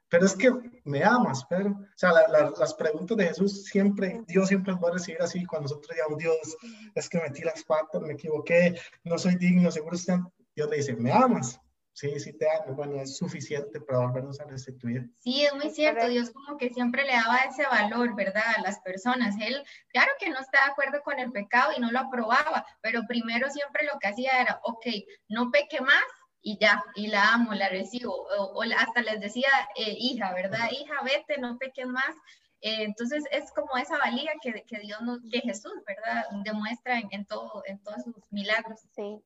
S4: Pero es que me amas, pero, o sea, la, la, las preguntas de Jesús siempre, Dios siempre nos va a recibir así, cuando nosotros digamos, Dios, es que metí las patas, me equivoqué, no soy digno, seguro usted, Dios le dice, ¿me amas? Sí, sí te amo, bueno, es suficiente para volvernos a restituir.
S3: Sí, es muy cierto, Dios como que siempre le daba ese valor, ¿verdad? A las personas. Él, claro que no está de acuerdo con el pecado y no lo aprobaba, pero primero siempre lo que hacía era, ok, no peque más, y ya, y la amo, la recibo, o, o hasta les decía, eh, hija, ¿verdad? Hija, vete, no peques más. Eh, entonces es como esa valía que, que, Dios nos, que Jesús, ¿verdad? Demuestra en, en, todo, en todos sus milagros.
S2: Sí.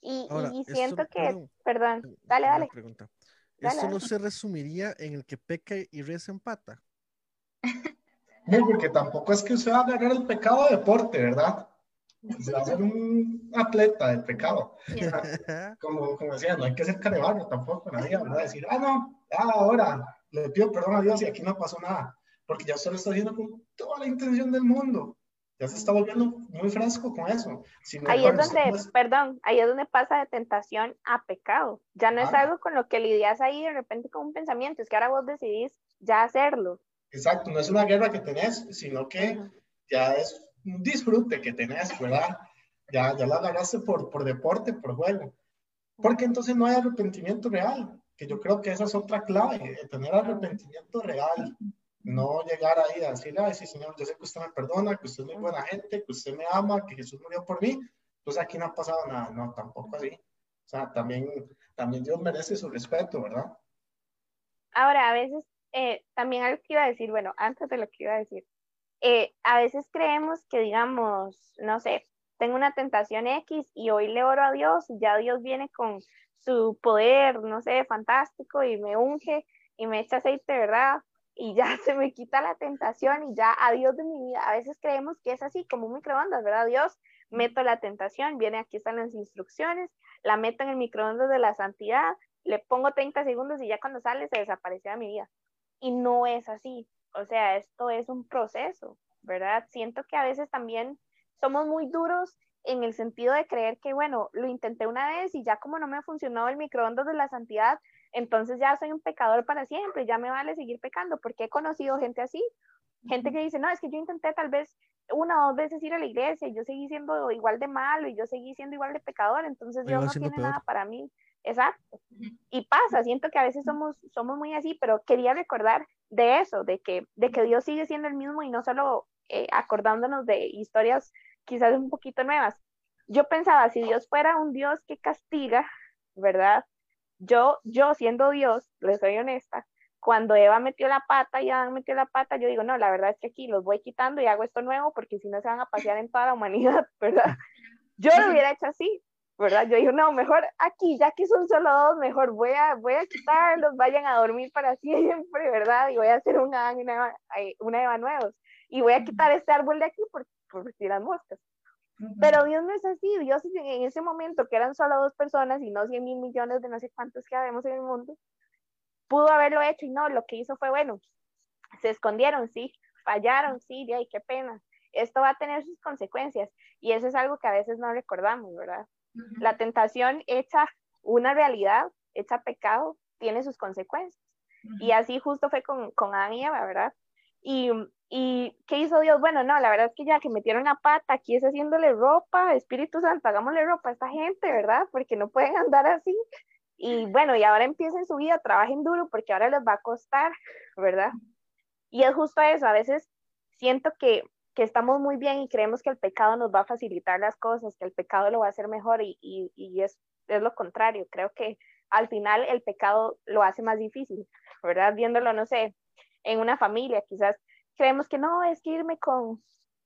S2: Y, Ahora, y siento que, perdón, dale, dale.
S1: Pregunta. ¿Esto no se resumiría en el que peca y reza empata?
S4: No, porque tampoco es que usted va a agarrar el pecado de deporte, ¿verdad? Se va a ser un atleta del pecado. como, como decía, no hay que ser carebarro tampoco, nadie va a decir, ah, no, ah, ahora le pido perdón a Dios y aquí no pasó nada, porque ya usted lo está haciendo con toda la intención del mundo. Ya se está volviendo muy fresco con eso.
S2: Si no ahí es donde, pues perdón, ahí es donde pasa de tentación a pecado. Ya no ah. es algo con lo que lidias ahí de repente con un pensamiento, es que ahora vos decidís ya hacerlo.
S4: Exacto, no es una guerra que tenés, sino que ya es disfrute que tenés, ¿verdad? Ya, ya la agarraste por, por deporte, por juego. Porque entonces no hay arrepentimiento real, que yo creo que esa es otra clave, tener arrepentimiento real. No llegar ahí a decir, ay, sí, Señor, yo sé que usted me perdona, que usted es muy buena gente, que usted me ama, que Jesús murió por mí. Entonces aquí no ha pasado nada. No, tampoco así. O sea, también, también Dios merece su respeto, ¿verdad?
S2: Ahora, a veces, eh, también algo que iba a decir, bueno, antes de lo que iba a decir, eh, a veces creemos que, digamos, no sé, tengo una tentación X y hoy le oro a Dios y ya Dios viene con su poder, no sé, fantástico y me unge y me echa aceite, ¿verdad? Y ya se me quita la tentación y ya adiós de mi vida. A veces creemos que es así, como un microondas, ¿verdad? Dios, meto la tentación, viene aquí están las instrucciones, la meto en el microondas de la santidad, le pongo 30 segundos y ya cuando sale se desaparece de mi vida. y no es así. O sea, esto es un proceso, ¿verdad? Siento que a veces también somos muy duros en el sentido de creer que, bueno, lo intenté una vez y ya como no me funcionó el microondas de la santidad, entonces ya soy un pecador para siempre, ya me vale seguir pecando, porque he conocido gente así, gente que dice, no, es que yo intenté tal vez una o dos veces ir a la iglesia y yo seguí siendo igual de malo y yo seguí siendo igual de pecador, entonces Dios no tiene nada para mí. Exacto. Y pasa, siento que a veces somos, somos muy así, pero quería recordar de eso, de que, de que Dios sigue siendo el mismo y no solo eh, acordándonos de historias quizás un poquito nuevas. Yo pensaba, si Dios fuera un Dios que castiga, ¿verdad? Yo, yo siendo Dios, les soy honesta, cuando Eva metió la pata y Adán metió la pata, yo digo, no, la verdad es que aquí los voy quitando y hago esto nuevo porque si no se van a pasear en toda la humanidad, ¿verdad? Yo lo hubiera hecho así, ¿verdad? Yo digo, no, mejor aquí, ya que son solo dos, mejor voy a, voy a quitarlos, vayan a dormir para siempre, ¿verdad? Y voy a hacer una, una, una Eva nuevos. Y voy a quitar este árbol de aquí por, por las moscas. Pero Dios no es así, Dios en ese momento que eran solo dos personas y no 100 mil millones de no sé cuántos que habemos en el mundo, pudo haberlo hecho y no, lo que hizo fue, bueno, se escondieron, sí, fallaron, sí, y ay, qué pena. Esto va a tener sus consecuencias y eso es algo que a veces no recordamos, ¿verdad? La tentación hecha una realidad, hecha pecado, tiene sus consecuencias. Y así justo fue con, con Adán y Eva, ¿verdad? Y, y, ¿qué hizo Dios? Bueno, no, la verdad es que ya que metieron la pata, aquí es haciéndole ropa, Espíritu Santo, hagámosle ropa a esta gente, ¿verdad? Porque no pueden andar así. Y bueno, y ahora empiecen su vida, trabajen duro porque ahora les va a costar, ¿verdad? Y es justo eso, a veces siento que, que estamos muy bien y creemos que el pecado nos va a facilitar las cosas, que el pecado lo va a hacer mejor y, y, y es, es lo contrario, creo que al final el pecado lo hace más difícil, ¿verdad? Viéndolo, no sé, en una familia, quizás creemos que no, es que irme con,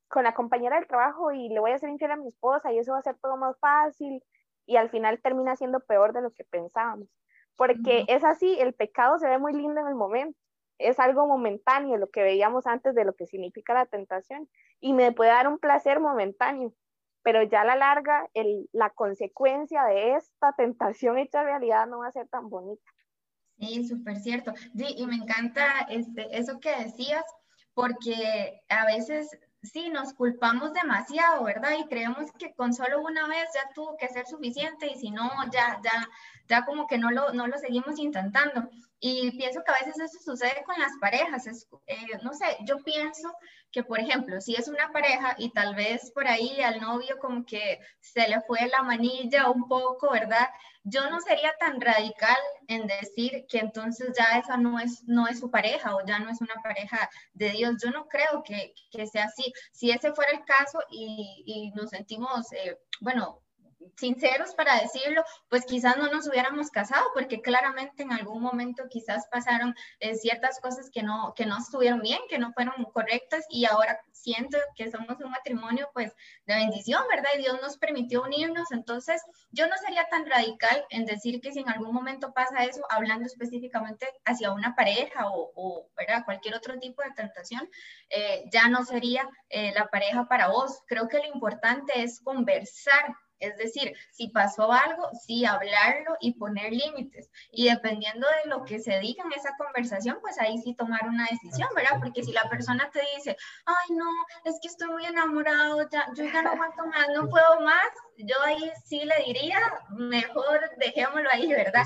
S2: con la compañera del trabajo y le voy a hacer infiel a mi esposa y eso va a ser todo más fácil y al final termina siendo peor de lo que pensábamos. Porque es así, el pecado se ve muy lindo en el momento, es algo momentáneo, lo que veíamos antes de lo que significa la tentación, y me puede dar un placer momentáneo, pero ya a la larga el, la consecuencia de esta tentación hecha realidad no va a ser tan bonita.
S3: Sí, súper cierto. Sí, y me encanta este, eso que decías, porque a veces sí, nos culpamos demasiado, ¿verdad? Y creemos que con solo una vez ya tuvo que ser suficiente y si no, ya, ya, ya como que no lo, no lo seguimos intentando. Y pienso que a veces eso sucede con las parejas. Es, eh, no sé, yo pienso que, por ejemplo, si es una pareja y tal vez por ahí al novio como que se le fue la manilla un poco, ¿verdad? Yo no sería tan radical en decir que entonces ya esa no es, no es su pareja o ya no es una pareja de Dios. Yo no creo que, que sea así. Si ese fuera el caso y, y nos sentimos, eh, bueno, sinceros para decirlo, pues quizás no nos hubiéramos casado porque claramente en algún momento quizás pasaron eh, ciertas cosas que no, que no estuvieron bien, que no fueron correctas y ahora siento que somos un matrimonio pues de bendición, ¿verdad? Y Dios nos permitió unirnos, entonces yo no sería tan radical en decir que si en algún momento pasa eso, hablando específicamente hacia una pareja o, ¿verdad? cualquier otro tipo de tentación, eh, ya no sería eh, la pareja para vos. Creo que lo importante es conversar es decir, si pasó algo, sí hablarlo y poner límites. Y dependiendo de lo que se diga en esa conversación, pues ahí sí tomar una decisión, ¿verdad? Porque si la persona te dice, ay, no, es que estoy muy enamorado, ya, yo ya no aguanto más, no puedo más, yo ahí sí le diría, mejor dejémoslo ahí, ¿verdad?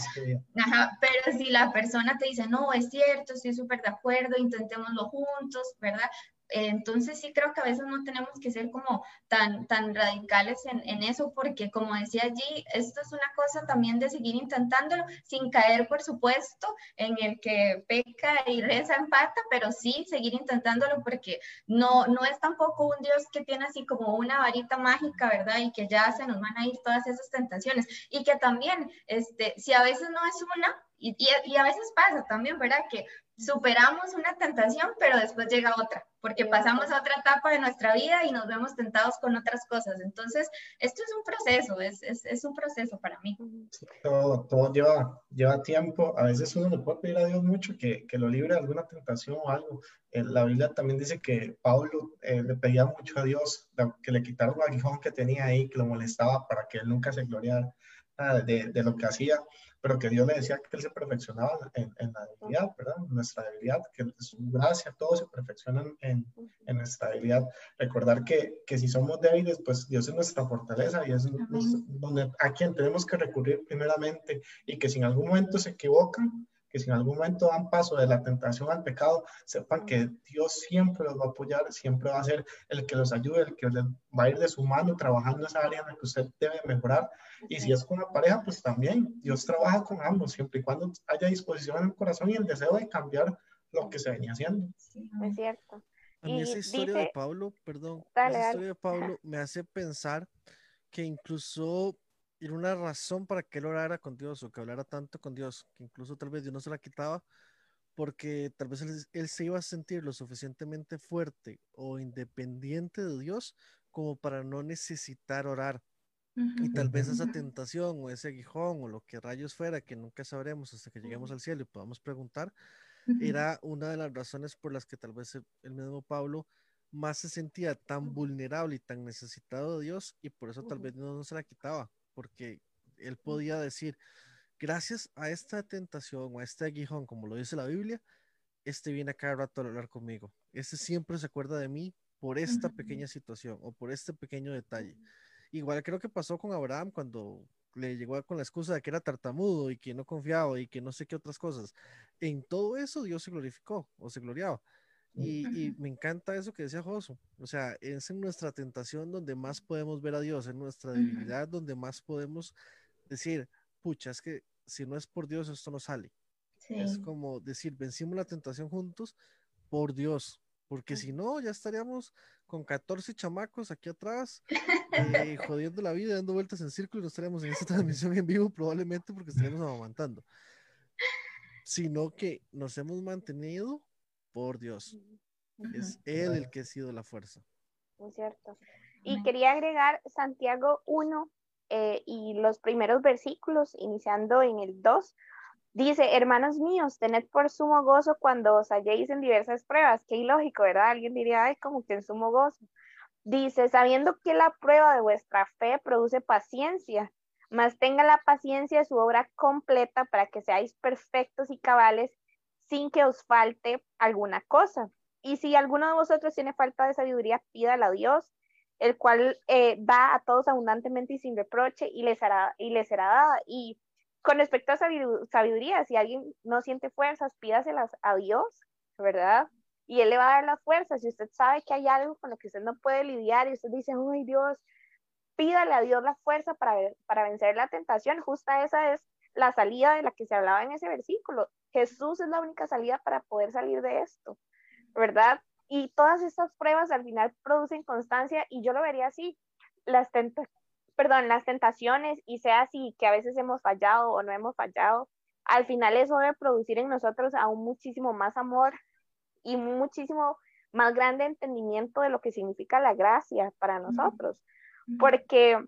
S3: Ajá, pero si la persona te dice, no, es cierto, estoy súper de acuerdo, intentémoslo juntos, ¿verdad? Entonces sí creo que a veces no tenemos que ser como tan, tan radicales en, en, eso, porque como decía allí, esto es una cosa también de seguir intentándolo, sin caer, por supuesto, en el que peca y reza empata, pero sí seguir intentándolo porque no, no es tampoco un Dios que tiene así como una varita mágica, ¿verdad? Y que ya se nos van a ir todas esas tentaciones. Y que también, este, si a veces no es una, y, y a veces pasa también, ¿verdad? Que superamos una tentación, pero después llega otra, porque pasamos a otra etapa de nuestra vida y nos vemos tentados con otras cosas. Entonces, esto es un proceso, es, es, un proceso para mí.
S4: todo, todo lleva, lleva tiempo. A veces uno le puede pedir a Dios mucho que, que lo libre de alguna tentación o algo. la Biblia también dice que Pablo eh, le pedía mucho a Dios que le quitara un aguijón que tenía ahí, que lo molestaba para que él nunca se gloriara de, de lo que hacía pero que Dios le decía que Él se perfeccionaba en, en la debilidad, ¿verdad? En nuestra debilidad, que su gracia, todo se perfecciona en, en nuestra debilidad. Recordar que, que, si somos débiles, pues Dios es nuestra fortaleza y es donde, a quien tenemos que recurrir primeramente y que si en algún momento se equivocan, que si en algún momento dan paso de la tentación al pecado, sepan que Dios siempre los va a apoyar, siempre va a ser el que los ayude, el que les va a ir de su mano trabajando esa área en la que usted debe mejorar. Y si es con la pareja, pues también Dios trabaja con ambos, siempre y cuando haya disposición en el corazón y el deseo de cambiar lo que se venía haciendo.
S2: Es cierto.
S1: A mí esa historia de Pablo, perdón, esa historia de Pablo me hace pensar que incluso era una razón para que él orara con Dios o que hablara tanto con Dios, que incluso tal vez Dios no se la quitaba, porque tal vez él, se iba a sentir lo suficientemente fuerte o independiente de Dios como para no necesitar orar. Y tal vez esa tentación o ese aguijón o lo que rayos fuera, que nunca sabremos hasta que lleguemos al cielo y podamos preguntar, era una de las razones por las que tal vez el mismo Pablo más se sentía tan vulnerable y tan necesitado de Dios y por eso tal vez no se la quitaba porque él podía decir, gracias a esta tentación o a este aguijón, como lo dice la Biblia, este viene a cada rato a hablar conmigo. Este siempre se acuerda de mí por esta pequeña situación o por este pequeño detalle. Igual creo que pasó con Abraham cuando le llegó con la excusa de que era tartamudo y que no confiaba y que no sé qué otras cosas. En todo eso Dios se glorificó o se gloriaba. Y, me encanta eso que decía Josu. O sea, es en nuestra tentación donde más podemos ver a Dios, en nuestra debilidad donde más podemos decir, pucha, es que si no es por Dios esto no sale. Es como decir, vencimos la tentación juntos por Dios, porque si no, ya estaríamos con 14 chamacos aquí atrás, eh, jodiendo la vida, dando vueltas en círculo y no estaríamos en esta transmisión en vivo probablemente porque estaríamos amamantando. Sino que nos hemos mantenido por Dios. Es Él el que ha sido la fuerza.
S2: Es cierto. Y quería agregar Santiago 1 eh, y los primeros versículos, iniciando en el 2. Dice, hermanos míos, tened por sumo gozo cuando os halléis en diversas pruebas. Qué ilógico, ¿verdad? Alguien diría, ay, como que en sumo gozo. Dice, sabiendo que la prueba de vuestra fe produce paciencia, mas tenga la paciencia su obra completa para que seáis perfectos y cabales sin que os falte alguna cosa. Y si alguno de vosotros tiene falta de sabiduría, pídala a Dios, el cual eh, da a todos abundantemente y sin reproche y les, hará, y les será dada. Y con respecto a sabiduría, si alguien no siente fuerzas, pídaselas a Dios, ¿verdad? Y Él le va a dar las fuerzas. Si usted sabe que hay algo con lo que usted no puede lidiar y usted dice, ay Dios, pídale a Dios la fuerza para, para vencer la tentación. Justa esa es la salida de la que se hablaba en ese versículo. Jesús es la única salida para poder salir de esto, ¿verdad? Y todas estas pruebas al final producen constancia y yo lo vería así, las, perdón, las tentaciones y sea así que a veces hemos fallado o no hemos fallado, al final eso debe producir en nosotros aún muchísimo más amor y muchísimo más grande entendimiento de lo que significa la gracia para nosotros, porque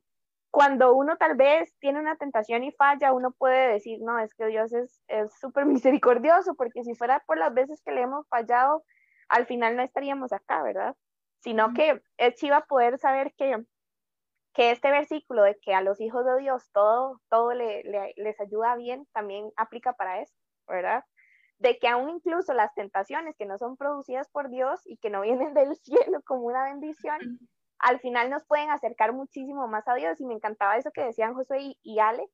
S2: cuando uno tal vez tiene una tentación y falla, uno puede decir, no, es que Dios es súper misericordioso, porque si fuera por las veces que le hemos fallado, al final no estaríamos acá, ¿verdad? Sino que es chiva poder saber que, que este versículo de que a los hijos de Dios todo, todo le, les ayuda bien, también aplica para eso, ¿verdad? De que aún incluso las tentaciones que no son producidas por Dios y que no vienen del cielo como una bendición, al final nos pueden acercar muchísimo más a Dios. Y me encantaba eso que decían José y, Ale,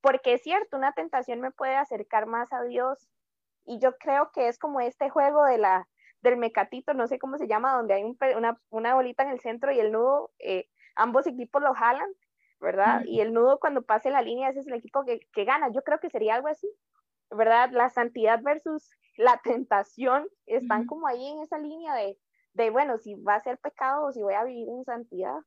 S2: porque es cierto, una tentación me puede acercar más a Dios. Y yo creo que es como este juego de la, del mecatito, no sé cómo se llama, donde hay una, una, bolita en el centro y el nudo, eh, ambos equipos lo jalan, ¿verdad? Y el nudo cuando pase la línea, ese es el equipo que, que gana. Yo creo que sería algo así, ¿verdad? La santidad versus la tentación están como ahí en esa línea de, de, bueno, si va a ser pecado o si voy a vivir en santidad.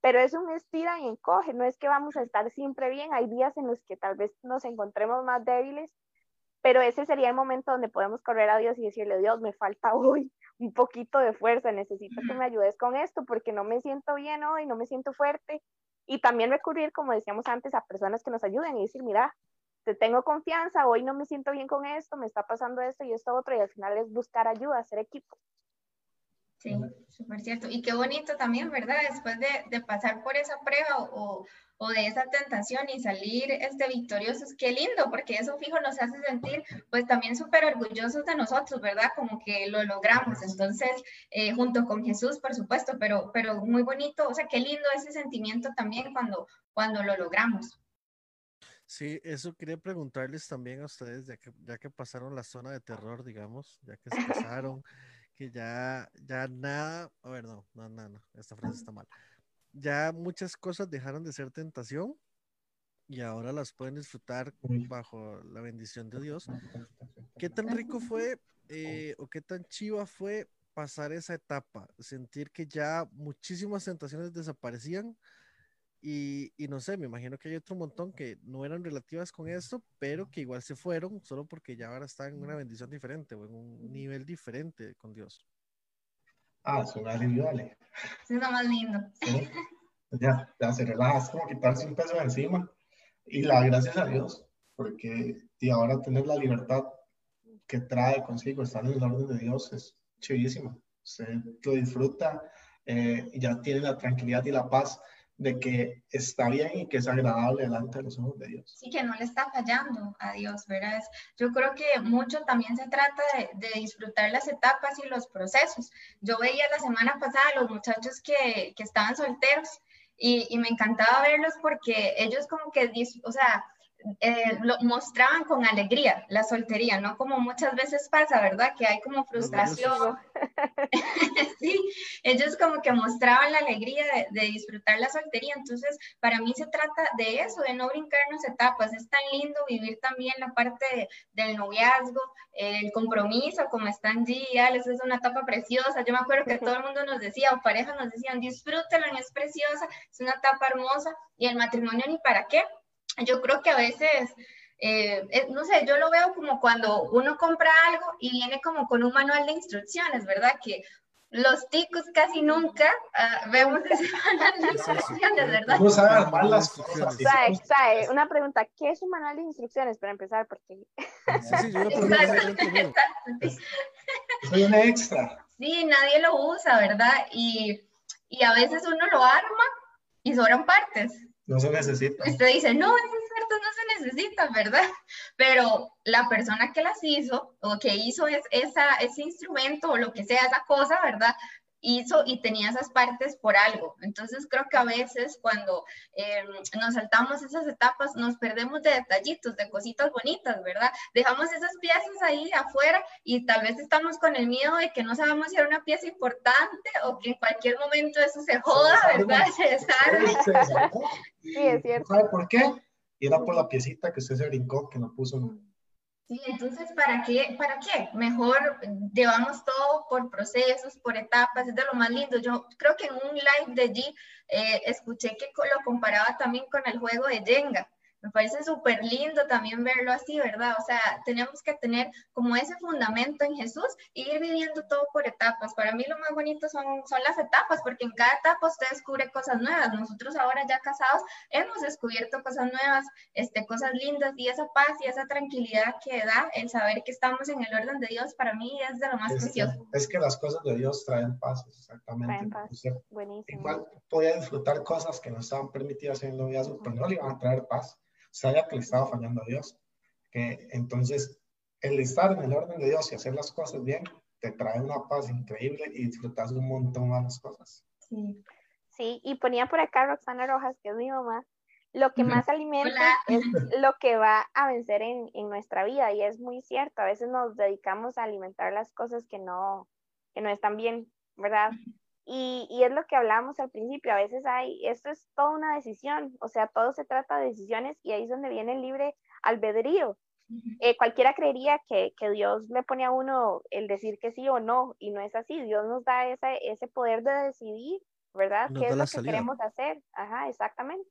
S2: Pero es un estira y encoge, no es que vamos a estar siempre bien, hay días en los que tal vez nos encontremos más débiles, pero ese sería el momento donde podemos correr a Dios y decirle, Dios, me falta hoy un poquito de fuerza, necesito que me ayudes con esto porque no me siento bien hoy, no me siento fuerte. Y también recurrir, como decíamos antes, a personas que nos ayuden y decir, mira, te tengo confianza, hoy no me siento bien con esto, me está pasando esto y esto otro, y al final es buscar ayuda, hacer equipo.
S3: Sí, súper cierto. Y qué bonito también, ¿verdad? Después de, de pasar por esa prueba o, o, de esa tentación y salir este, victoriosos, qué lindo, porque eso fijo nos hace sentir pues también súper orgullosos de nosotros, ¿verdad? Como que lo logramos. Entonces, eh, junto con Jesús, por supuesto, pero, pero muy bonito, o sea, qué lindo ese sentimiento también cuando, cuando lo logramos.
S1: Sí, eso quería preguntarles también a ustedes, ya que, ya que pasaron la zona de terror, digamos, ya que se pasaron que ya, ya nada, a ver, no, no, no, no, esta frase está mal. Ya muchas cosas dejaron de ser tentación y ahora las pueden disfrutar bajo la bendición de Dios. ¿Qué tan rico fue eh, o qué tan chiva fue pasar esa etapa? Sentir que ya muchísimas tentaciones desaparecían y, no sé, me imagino que hay otro montón que no eran relativas con esto, pero que igual se fueron solo porque ya ahora están en una bendición diferente o en un nivel diferente con Dios.
S4: Ah, es un alivio, vale.
S3: es lo más lindo.
S4: Ya, ya se relaja, es como quitarse un peso de encima. Y la gracias a Dios, porque y ahora tener la libertad que trae consigo estar en el orden de Dios es chivísimo. Usted lo disfruta eh, y ya tiene la tranquilidad y la paz de que está bien y que es agradable delante de los ojos de Dios.
S3: Sí, que no le está fallando a Dios, ¿verdad? Yo creo que mucho también se trata de, disfrutar las etapas y los procesos. Yo veía la semana pasada a los muchachos que, que estaban solteros y, y, me encantaba verlos porque ellos como que, o sea, eh, lo mostraban con alegría la soltería, ¿no? Como muchas veces pasa, ¿verdad? Que hay como frustración. sí, ellos como que mostraban la alegría de, disfrutar la soltería. Entonces, para mí se trata de eso, de no brincarnos etapas. Es tan lindo vivir también la parte del noviazgo, el compromiso, como están Alex, es una etapa preciosa. Yo me acuerdo que todo el mundo nos decía, o parejas nos decían, disfrútelo, es preciosa, es una etapa hermosa. Y el matrimonio ni para qué yo creo que a veces, eh, eh, no sé, yo lo veo como cuando uno compra algo y viene como con un manual de instrucciones, ¿verdad? Que los ticos casi nunca uh, vemos ese manual de instrucciones, ¿verdad?
S4: No saben mal las cosas.
S2: Sabe, sabe, una pregunta, ¿qué es un manual de instrucciones para empezar? Porque...
S1: Sí, sí, yo lo
S4: Soy una extra.
S3: Sí, nadie lo usa, ¿verdad? Y, y a veces uno lo arma y sobran partes.
S4: No se necesita.
S3: Usted dice, no, esas cartas no se necesitan, ¿verdad? Pero la persona que las hizo o que hizo es, esa, ese instrumento o lo que sea, esa cosa, ¿verdad? Hizo y tenía esas partes por algo. Entonces creo que a veces cuando em, nos saltamos esas etapas nos perdemos de detallitos, de cositas bonitas, ¿verdad? Dejamos esas piezas ahí afuera y tal vez estamos con el miedo de que no sabemos si era una pieza importante o que en cualquier momento eso se joda, ¿verdad? Se desarme.
S2: Sí, es cierto.
S4: ¿Sabe por qué? Y era por la piecita que usted se brincó, que no puso.
S3: Sí, entonces, ¿para qué? ¿Para qué? Mejor llevamos todo por procesos, por etapas, es de lo más lindo. Yo creo que en un live de G eh, escuché que lo comparaba también con el juego de Jenga. Me parece súper lindo también verlo así, ¿verdad? O sea, tenemos que tener como ese fundamento en Jesús e ir viviendo todo por etapas. Para mí lo más bonito son, son las etapas, porque en cada etapa usted descubre cosas nuevas. Nosotros ahora ya casados hemos descubierto cosas nuevas, este, cosas lindas y esa paz y esa tranquilidad que da el saber que estamos en el orden de Dios, para mí es de lo más precioso.
S4: es que las cosas de Dios traen paz, exactamente. Traen paz. Buenísimo. Igual podía disfrutar cosas que no estaban permitidas en el noviazgo, pero no le iban a traer paz sabía que le estaba fallando a Dios. Que entonces, el estar en el orden de Dios y hacer las cosas bien, te trae una paz increíble y disfrutas un montón más las cosas.
S2: Sí. Sí, y ponía por acá Roxana Rojas, que es mi mamá, lo que más alimenta es lo que va a vencer en, en, nuestra vida y es muy cierto, a veces nos dedicamos a alimentar las cosas que no, que no están bien, ¿verdad? Y, y, es lo que hablábamos al principio, a veces hay, esto es toda una decisión, o sea, todo se trata de decisiones y ahí es donde viene el libre albedrío. Eh, cualquiera creería que, que, Dios le pone a uno el decir que sí o no, y no es así, Dios nos da ese, ese poder de decidir, ¿verdad? ¿Qué es lo que queremos hacer? Ajá, exactamente.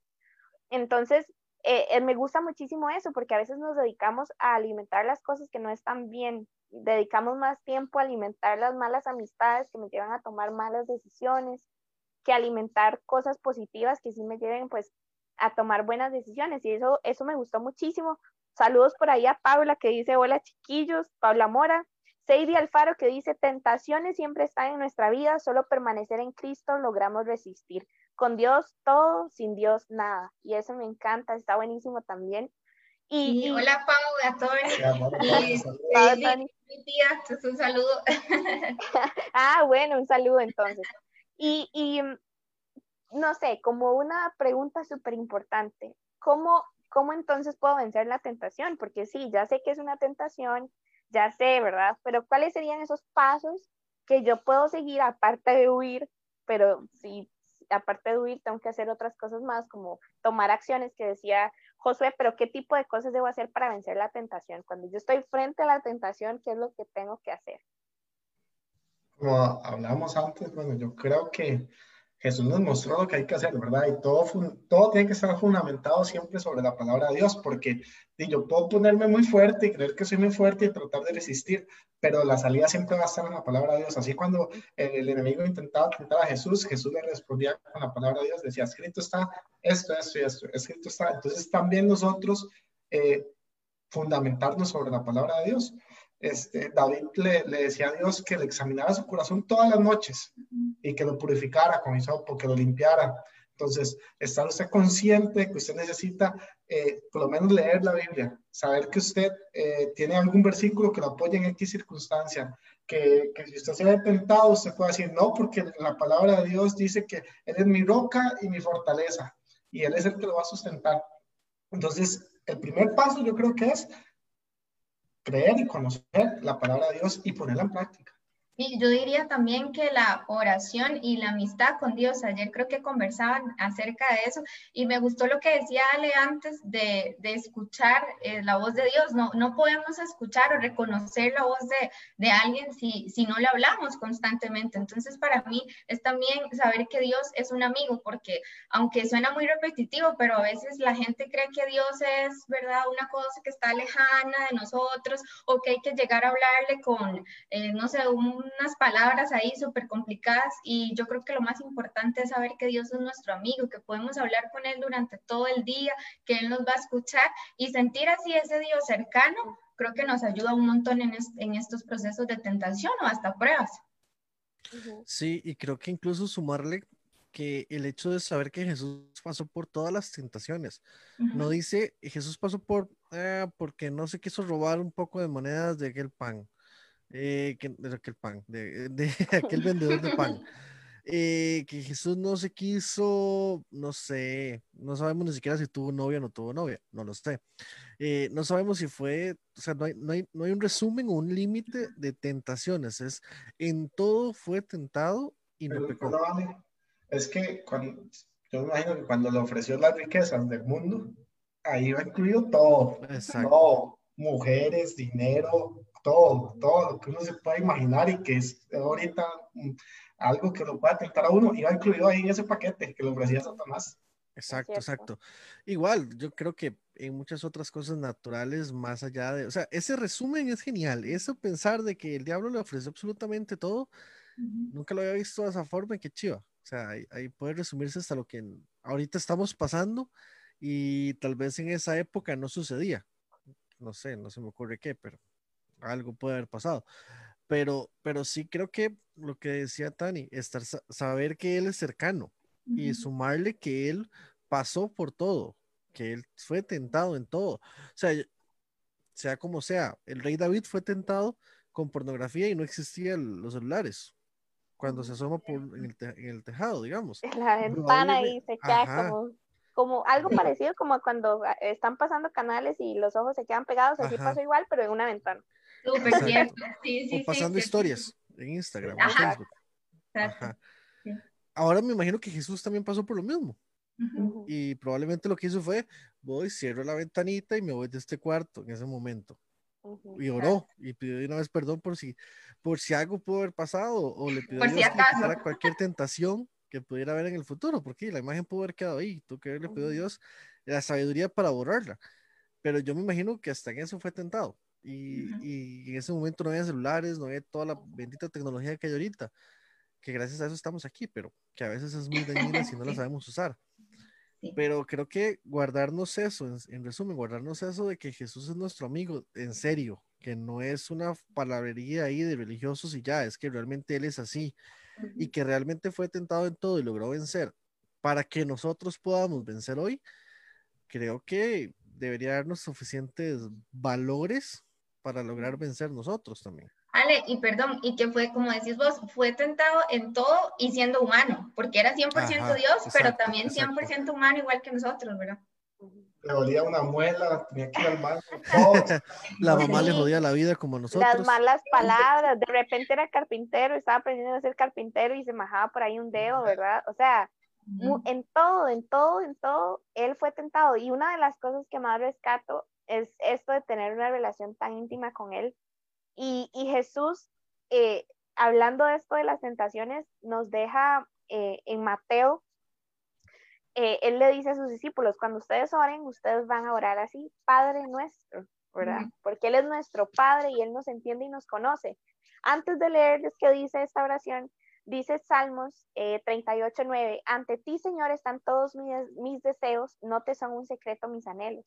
S2: Entonces, eh, eh, me gusta muchísimo eso, porque a veces nos dedicamos a alimentar las cosas que no están bien, dedicamos más tiempo a alimentar las malas amistades que me llevan a tomar malas decisiones, que alimentar cosas positivas que sí me lleven pues a tomar buenas decisiones y eso, eso me gustó muchísimo. Saludos por ahí a Paula que dice hola chiquillos, Paula Mora. Sadie Alfaro que dice, tentaciones siempre están en nuestra vida, solo permanecer en Cristo logramos resistir. Con Dios todo, sin Dios nada. Y eso me encanta, está buenísimo también.
S3: Y, hola Pau, a todos. mi tía, un saludo.
S2: ah, bueno, un saludo entonces. Y, y no sé, como una pregunta súper importante, ¿cómo, ¿cómo entonces puedo vencer la tentación? Porque sí, ya sé que es una tentación, ya sé, ¿verdad? Pero ¿cuáles serían esos pasos que yo puedo seguir aparte de huir? Pero si aparte de huir tengo que hacer otras cosas más, como tomar acciones que decía Josué, pero ¿qué tipo de cosas debo hacer para vencer la tentación? Cuando yo estoy frente a la tentación, ¿qué es lo que tengo que hacer?
S4: Como hablamos antes, bueno, yo creo que Jesús nos mostró lo que hay que hacer, ¿verdad? Y todo, todo tiene que estar fundamentado siempre sobre la palabra de Dios, porque yo puedo ponerme muy fuerte y creer que soy muy fuerte y tratar de resistir, pero la salida siempre va a estar en la palabra de Dios. Así cuando el, enemigo intentaba tentar a Jesús, Jesús le respondía con la palabra de Dios, decía, escrito está esto, esto y esto, escrito está. Entonces también nosotros eh, fundamentarnos sobre la palabra de Dios este, David le, decía a Dios que le examinara su corazón todas las noches y que lo purificara con hisopo, que lo limpiara. Entonces, estar usted consciente que usted necesita eh, por lo menos leer la Biblia, saber que usted eh, tiene algún versículo que lo apoye en X circunstancia, que, que, si usted se ve tentado, usted puede decir no, porque la palabra de Dios dice que Él es mi roca y mi fortaleza, y Él es el que lo va a sustentar. Entonces, el primer paso yo creo que es creer y conocer la palabra de Dios y ponerla en práctica.
S3: Y yo diría también que la oración y la amistad con Dios, ayer creo que conversaban acerca de eso y me gustó lo que decía Ale antes de, de escuchar eh, la voz de Dios. No, no podemos escuchar o reconocer la voz de, de alguien si, si no le hablamos constantemente. Entonces para mí es también saber que Dios es un amigo porque aunque suena muy repetitivo, pero a veces la gente cree que Dios es, ¿verdad? Una cosa que está lejana de nosotros o que hay que llegar a hablarle con, eh, no sé, un unas palabras ahí súper complicadas y yo creo que lo más importante es saber que Dios es nuestro amigo, que podemos hablar con Él durante todo el día, que Él nos va a escuchar y sentir así ese Dios cercano, creo que nos ayuda un montón en, en estos procesos de tentación o hasta pruebas.
S1: Sí, y creo que incluso sumarle que el hecho de saber que Jesús pasó por todas las tentaciones. No dice Jesús pasó por eh, porque no se quiso robar un poco de monedas de aquel pan eh, que, de aquel pan, de, de aquel vendedor de pan. Eh, que Jesús no se quiso, no sé, no sabemos ni siquiera si tuvo novia o no tuvo novia, no lo sé. Eh, no sabemos si fue, o sea, no hay, no hay, no hay un resumen o un límite de tentaciones, es en todo fue tentado y no pecó.
S4: es que cuando, yo me imagino que cuando le ofreció las riquezas del mundo, ahí va incluido todo, Exacto. todo, mujeres, dinero, todo, todo lo que uno se pueda imaginar y que es ahorita mm, algo que lo pueda tentar a uno, iba incluido ahí en ese paquete que le ofrecía Satanás.
S1: Exacto, exacto. Igual, yo creo que en muchas otras cosas naturales, más allá de, o sea, ese resumen es genial, eso pensar de que el diablo le ofrece absolutamente todo, nunca lo había visto de esa forma, qué chiva. O sea, ahí, ahí, puede resumirse hasta lo que ahorita estamos pasando y tal vez en esa época no sucedía. No sé, no se me ocurre qué, pero algo puede haber pasado. Pero, pero sí creo que lo que decía Tani, estar, saber que él es cercano y sumarle que él pasó por todo, que él fue tentado en todo. O sea, sea como sea, el rey David fue tentado con pornografía y no existían los celulares cuando se asoma por, en, el tejado, digamos.
S2: La ventana y se queda como como algo parecido como cuando están pasando canales y los ojos se quedan pegados, así pasó igual, pero en una ventana.
S3: Súper cierto, sí, sí.
S1: O pasando historias en Instagram, en Facebook. Ajá. Ahora me imagino que Jesús también pasó por lo mismo. Y probablemente lo que hizo fue, voy, cierro la ventanita y me voy de este cuarto en ese momento. Y oró y pidió una vez perdón por si, por si algo pudo haber pasado o le pidió a cualquier tentación que pudiera haber en el futuro, porque la imagen pudo haber quedado ahí. Tú que le pidió a Dios la sabiduría para borrarla. Pero yo me imagino que hasta en eso fue tentado. Y, y, en ese momento no había celulares, no había toda la bendita tecnología que hay ahorita, que gracias a eso estamos aquí, pero que a veces es muy dañina si no la sabemos usar. Pero creo que guardarnos eso, en, resumen, guardarnos eso de que Jesús es nuestro amigo, en serio, que no es una palabrería ahí de religiosos y ya, es que realmente Él es así y que realmente fue tentado en todo y logró vencer. Para que nosotros podamos vencer hoy, creo que debería darnos suficientes valores para lograr vencer nosotros también.
S3: Ale, y perdón, y que fue, como decís vos, fue tentado en todo y siendo humano, porque era 100% Dios, pero también 100% humano igual que nosotros, ¿verdad?
S4: Le dolía una muela, tenía que ir al baño.
S1: la mamá le jodía la vida como nosotros.
S2: Las malas palabras, de repente era carpintero, estaba aprendiendo a ser carpintero y se majaba por ahí un dedo, ¿verdad? O sea, en todo, en todo, en todo, él fue tentado. Y una de las cosas que más rescato es esto de tener una relación tan íntima con él. Y, y Jesús, eh, hablando de esto de las tentaciones, nos deja eh, en Mateo, eh, él le dice a sus discípulos, cuando ustedes oren, ustedes van a orar así, Padre nuestro, ¿verdad? Porque Él es nuestro Padre y Él nos entiende y nos conoce. Antes de leerles qué dice esta oración, dice Salmos eh, 38, 9, ante ti, Señor, están todos mis, mis deseos, no te son un secreto mis anhelos.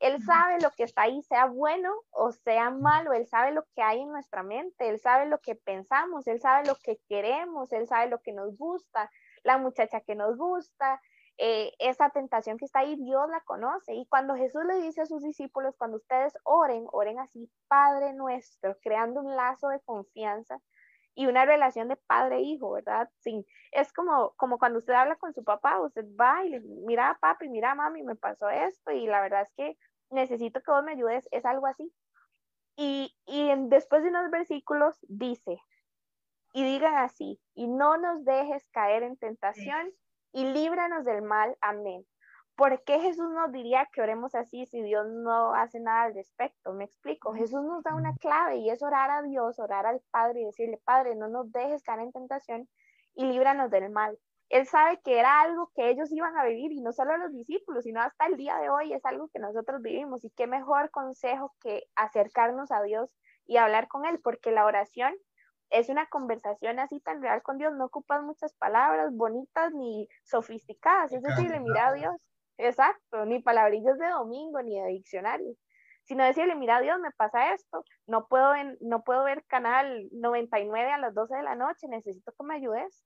S2: Él sabe lo que está ahí, sea bueno o sea malo, Él sabe lo que hay en nuestra mente, Él sabe lo que pensamos, Él sabe lo que queremos, Él sabe lo que nos gusta, la muchacha que nos gusta, eh, esa tentación que está ahí, Dios la conoce. Y cuando Jesús le dice a sus discípulos, cuando ustedes oren, oren así, Padre nuestro, creando un lazo de confianza y una relación de padre-hijo, ¿verdad? Sí, es como, como cuando usted habla con su papá, usted va y le mira a papi, mira a mami, me pasó esto y la verdad es que necesito que vos me ayudes, es algo así. Y, y después de unos versículos dice, y digan así, y no nos dejes caer en tentación y líbranos del mal. Amén. ¿Por qué Jesús nos diría que oremos así si Dios no hace nada al respecto? Me explico. Jesús nos da una clave y es orar a Dios, orar al Padre y decirle, Padre, no nos dejes caer en tentación y líbranos del mal. Él sabe que era algo que ellos iban a vivir y no solo los discípulos, sino hasta el día de hoy es algo que nosotros vivimos. Y qué mejor consejo que acercarnos a Dios y hablar con Él, porque la oración es una conversación así tan real con Dios, no ocupas muchas palabras bonitas ni sofisticadas, es decirle, mira a Dios, exacto, ni palabrillas de domingo ni de diccionario, sino decirle, mira a Dios, me pasa esto, no puedo, no puedo ver canal 99 a las 12 de la noche, necesito que me ayudes.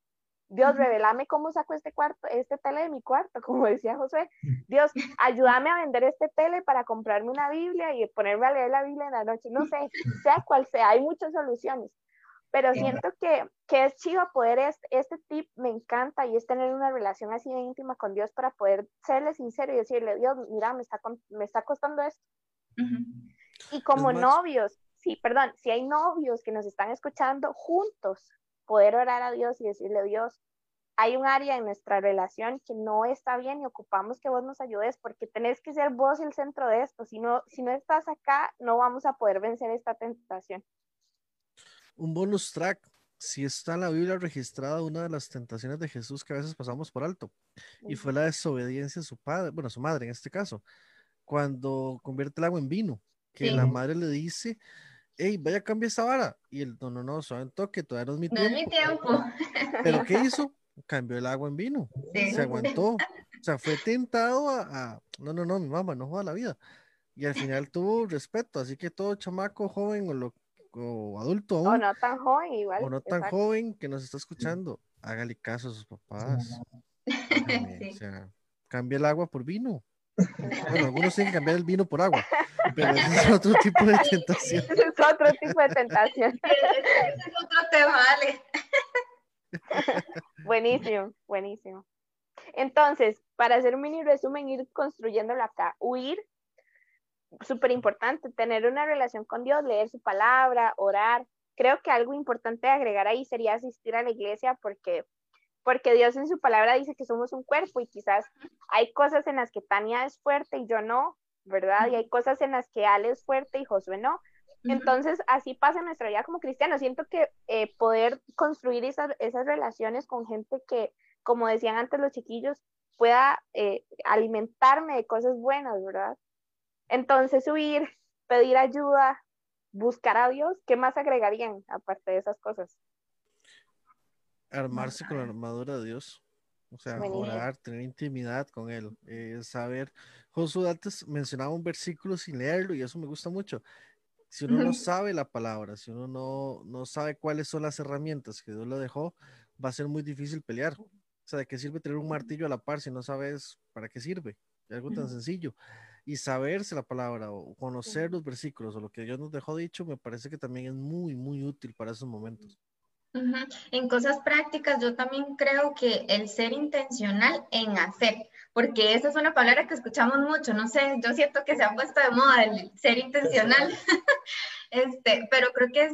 S2: Dios, revelame cómo saco este cuarto, este tele de mi cuarto, como decía José. Dios, ayúdame a vender este tele para comprarme una Biblia y ponerme a leer la Biblia en la noche. No sé, sea cual sea, hay muchas soluciones pero siento que, que es chido poder, este, este tip me encanta y es tener una relación así de íntima con Dios para poder serle sincero y decirle, Dios, mira, me está, me está costando esto. Y como novios, sí, perdón, si hay novios que nos están escuchando juntos, poder orar a Dios y decirle, Dios, hay un área en nuestra relación que no está bien y ocupamos que vos nos ayudes porque tenés que ser vos el centro de esto. Si no, si no estás acá, no vamos a poder vencer esta tentación
S1: un bonus track. Si está en la Biblia registrada una de las tentaciones de Jesús que a veces pasamos por alto, y fue la desobediencia de su padre, bueno, su madre en este caso, cuando convierte el agua en vino, que la madre le dice, hey, vaya a cambiar esa vara, y el no, no, no, suave toque, todavía no es mi
S3: tiempo. No es mi tiempo.
S1: Pero ¿qué hizo? Cambió el agua en vino, se aguantó, o sea, fue tentado a, no, no, no, mi mamá, no joda la vida, y al final tuvo respeto, así que todo chamaco joven o lo o adulto
S2: O no tan joven, igual.
S1: O no tan joven que nos está escuchando. Hágale caso a sus papás. O sea, cambia el agua por vino. Bueno, algunos tienen que cambiar el vino por agua, pero ese es otro tipo de tentación.
S2: Ese es otro tipo de tentación.
S3: Ese es otro tema, Ale.
S2: Buenísimo, buenísimo. Entonces, para hacer un mini resumen, ir construyéndolo acá. Huir súper importante, tener una relación con Dios, leer su palabra, orar. Creo que algo importante de agregar ahí sería asistir a la iglesia porque, porque Dios en su palabra dice que somos un cuerpo y quizás hay cosas en las que Tania es fuerte y yo no, ¿verdad? Y hay cosas en las que Ale es fuerte y Josué no. Entonces, así pasa en nuestra vida como cristianos. Siento que eh, poder construir esas, esas relaciones con gente que, como decían antes los chiquillos, pueda eh, alimentarme de cosas buenas, ¿verdad? Entonces, huir, pedir ayuda, buscar a Dios, ¿qué más agregarían aparte de esas cosas?
S1: Armarse con la armadura de Dios. O sea, orar, tener intimidad con Él, eh, saber. Josué antes mencionaba un versículo sin leerlo y eso me gusta mucho. Si uno no sabe la palabra, si uno no, no sabe cuáles son las herramientas que Dios le dejó, va a ser muy difícil pelear. O sea, ¿de qué sirve tener un martillo a la par si no sabes para qué sirve? algo tan sencillo. Y saberse la palabra o conocer los versículos o lo que Dios nos dejó dicho, me parece que también es muy, muy útil para esos momentos.
S3: En cosas prácticas, yo también creo que el ser intencional en hacer, porque esa es una palabra que escuchamos mucho, no sé, yo siento que se ha puesto de moda el ser intencional, este, pero creo que es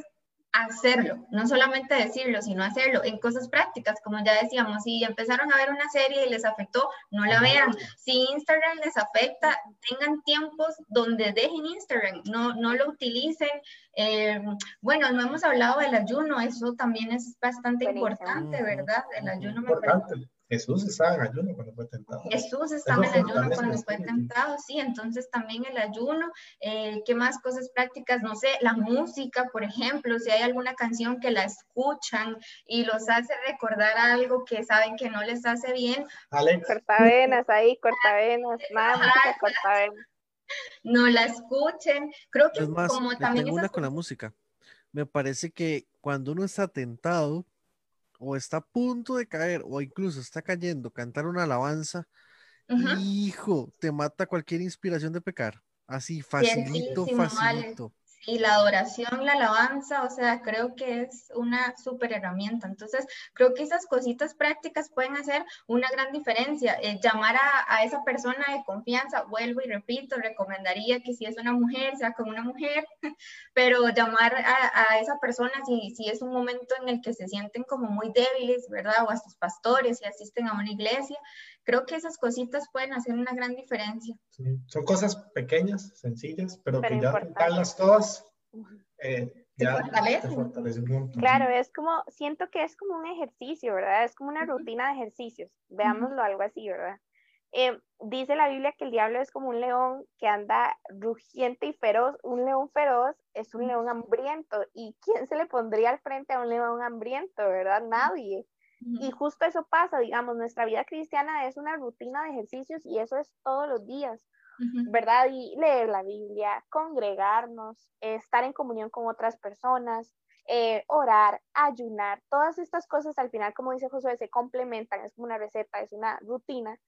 S3: hacerlo, no solamente decirlo, sino hacerlo en cosas prácticas, como ya decíamos, si empezaron a ver una serie y les afectó, no la vean. Si Instagram les afecta, tengan tiempos donde dejen Instagram, no, no lo utilicen. Eh, bueno, no hemos hablado del ayuno, eso también es bastante importante, ¿verdad? El ayuno me parece
S4: Jesús estaba en ayuno cuando fue tentado.
S3: Jesús estaba en ayuno cuando fue tentado, sí, entonces también el ayuno, eh, ¿qué más cosas prácticas? No sé, la música, por ejemplo, si hay alguna canción que la escuchan y los hace recordar algo que saben que no les hace bien.
S2: Alex. Cortavenas ahí, cortavenas, nada música cortavenas.
S3: No la escuchen, creo que
S1: es más, como también... Tengo una con la música. Me parece que cuando uno está tentado, o está a punto de caer o incluso está cayendo, cantar una alabanza, hijo, te mata cualquier inspiración de pecar. Así, facilito, facilito.
S3: Y la adoración, la alabanza, o sea, creo que es una súper herramienta. Entonces, creo que esas cositas prácticas pueden hacer una gran diferencia. Eh, llamar a, esa persona de confianza, vuelvo y repito, recomendaría que si es una mujer, sea con una mujer, pero llamar a, esa persona si, si es un momento en el que se sienten como muy débiles, ¿verdad? O a sus pastores, si asisten a una iglesia, creo que esas cositas pueden hacer una gran diferencia.
S4: son cosas pequeñas, sencillas, pero, que ya tentarlas todas, eh, ya
S2: te Claro, es como, siento que es como un ejercicio, ¿verdad? Es como una rutina de ejercicios, veámoslo algo así, ¿verdad? Eh, dice la Biblia que el diablo es como un león que anda rugiente y feroz. Un león feroz es un león hambriento. ¿Y quién se le pondría al frente a un león hambriento, verdad? Nadie. Y justo eso pasa, digamos, nuestra vida cristiana es una rutina de ejercicios y eso es todos los días, ¿verdad? Y leer la Biblia, congregarnos, estar en comunión con otras personas, eh, orar, ayunar, todas estas cosas al final, como dice Josué, se complementan, es como una receta, es una rutina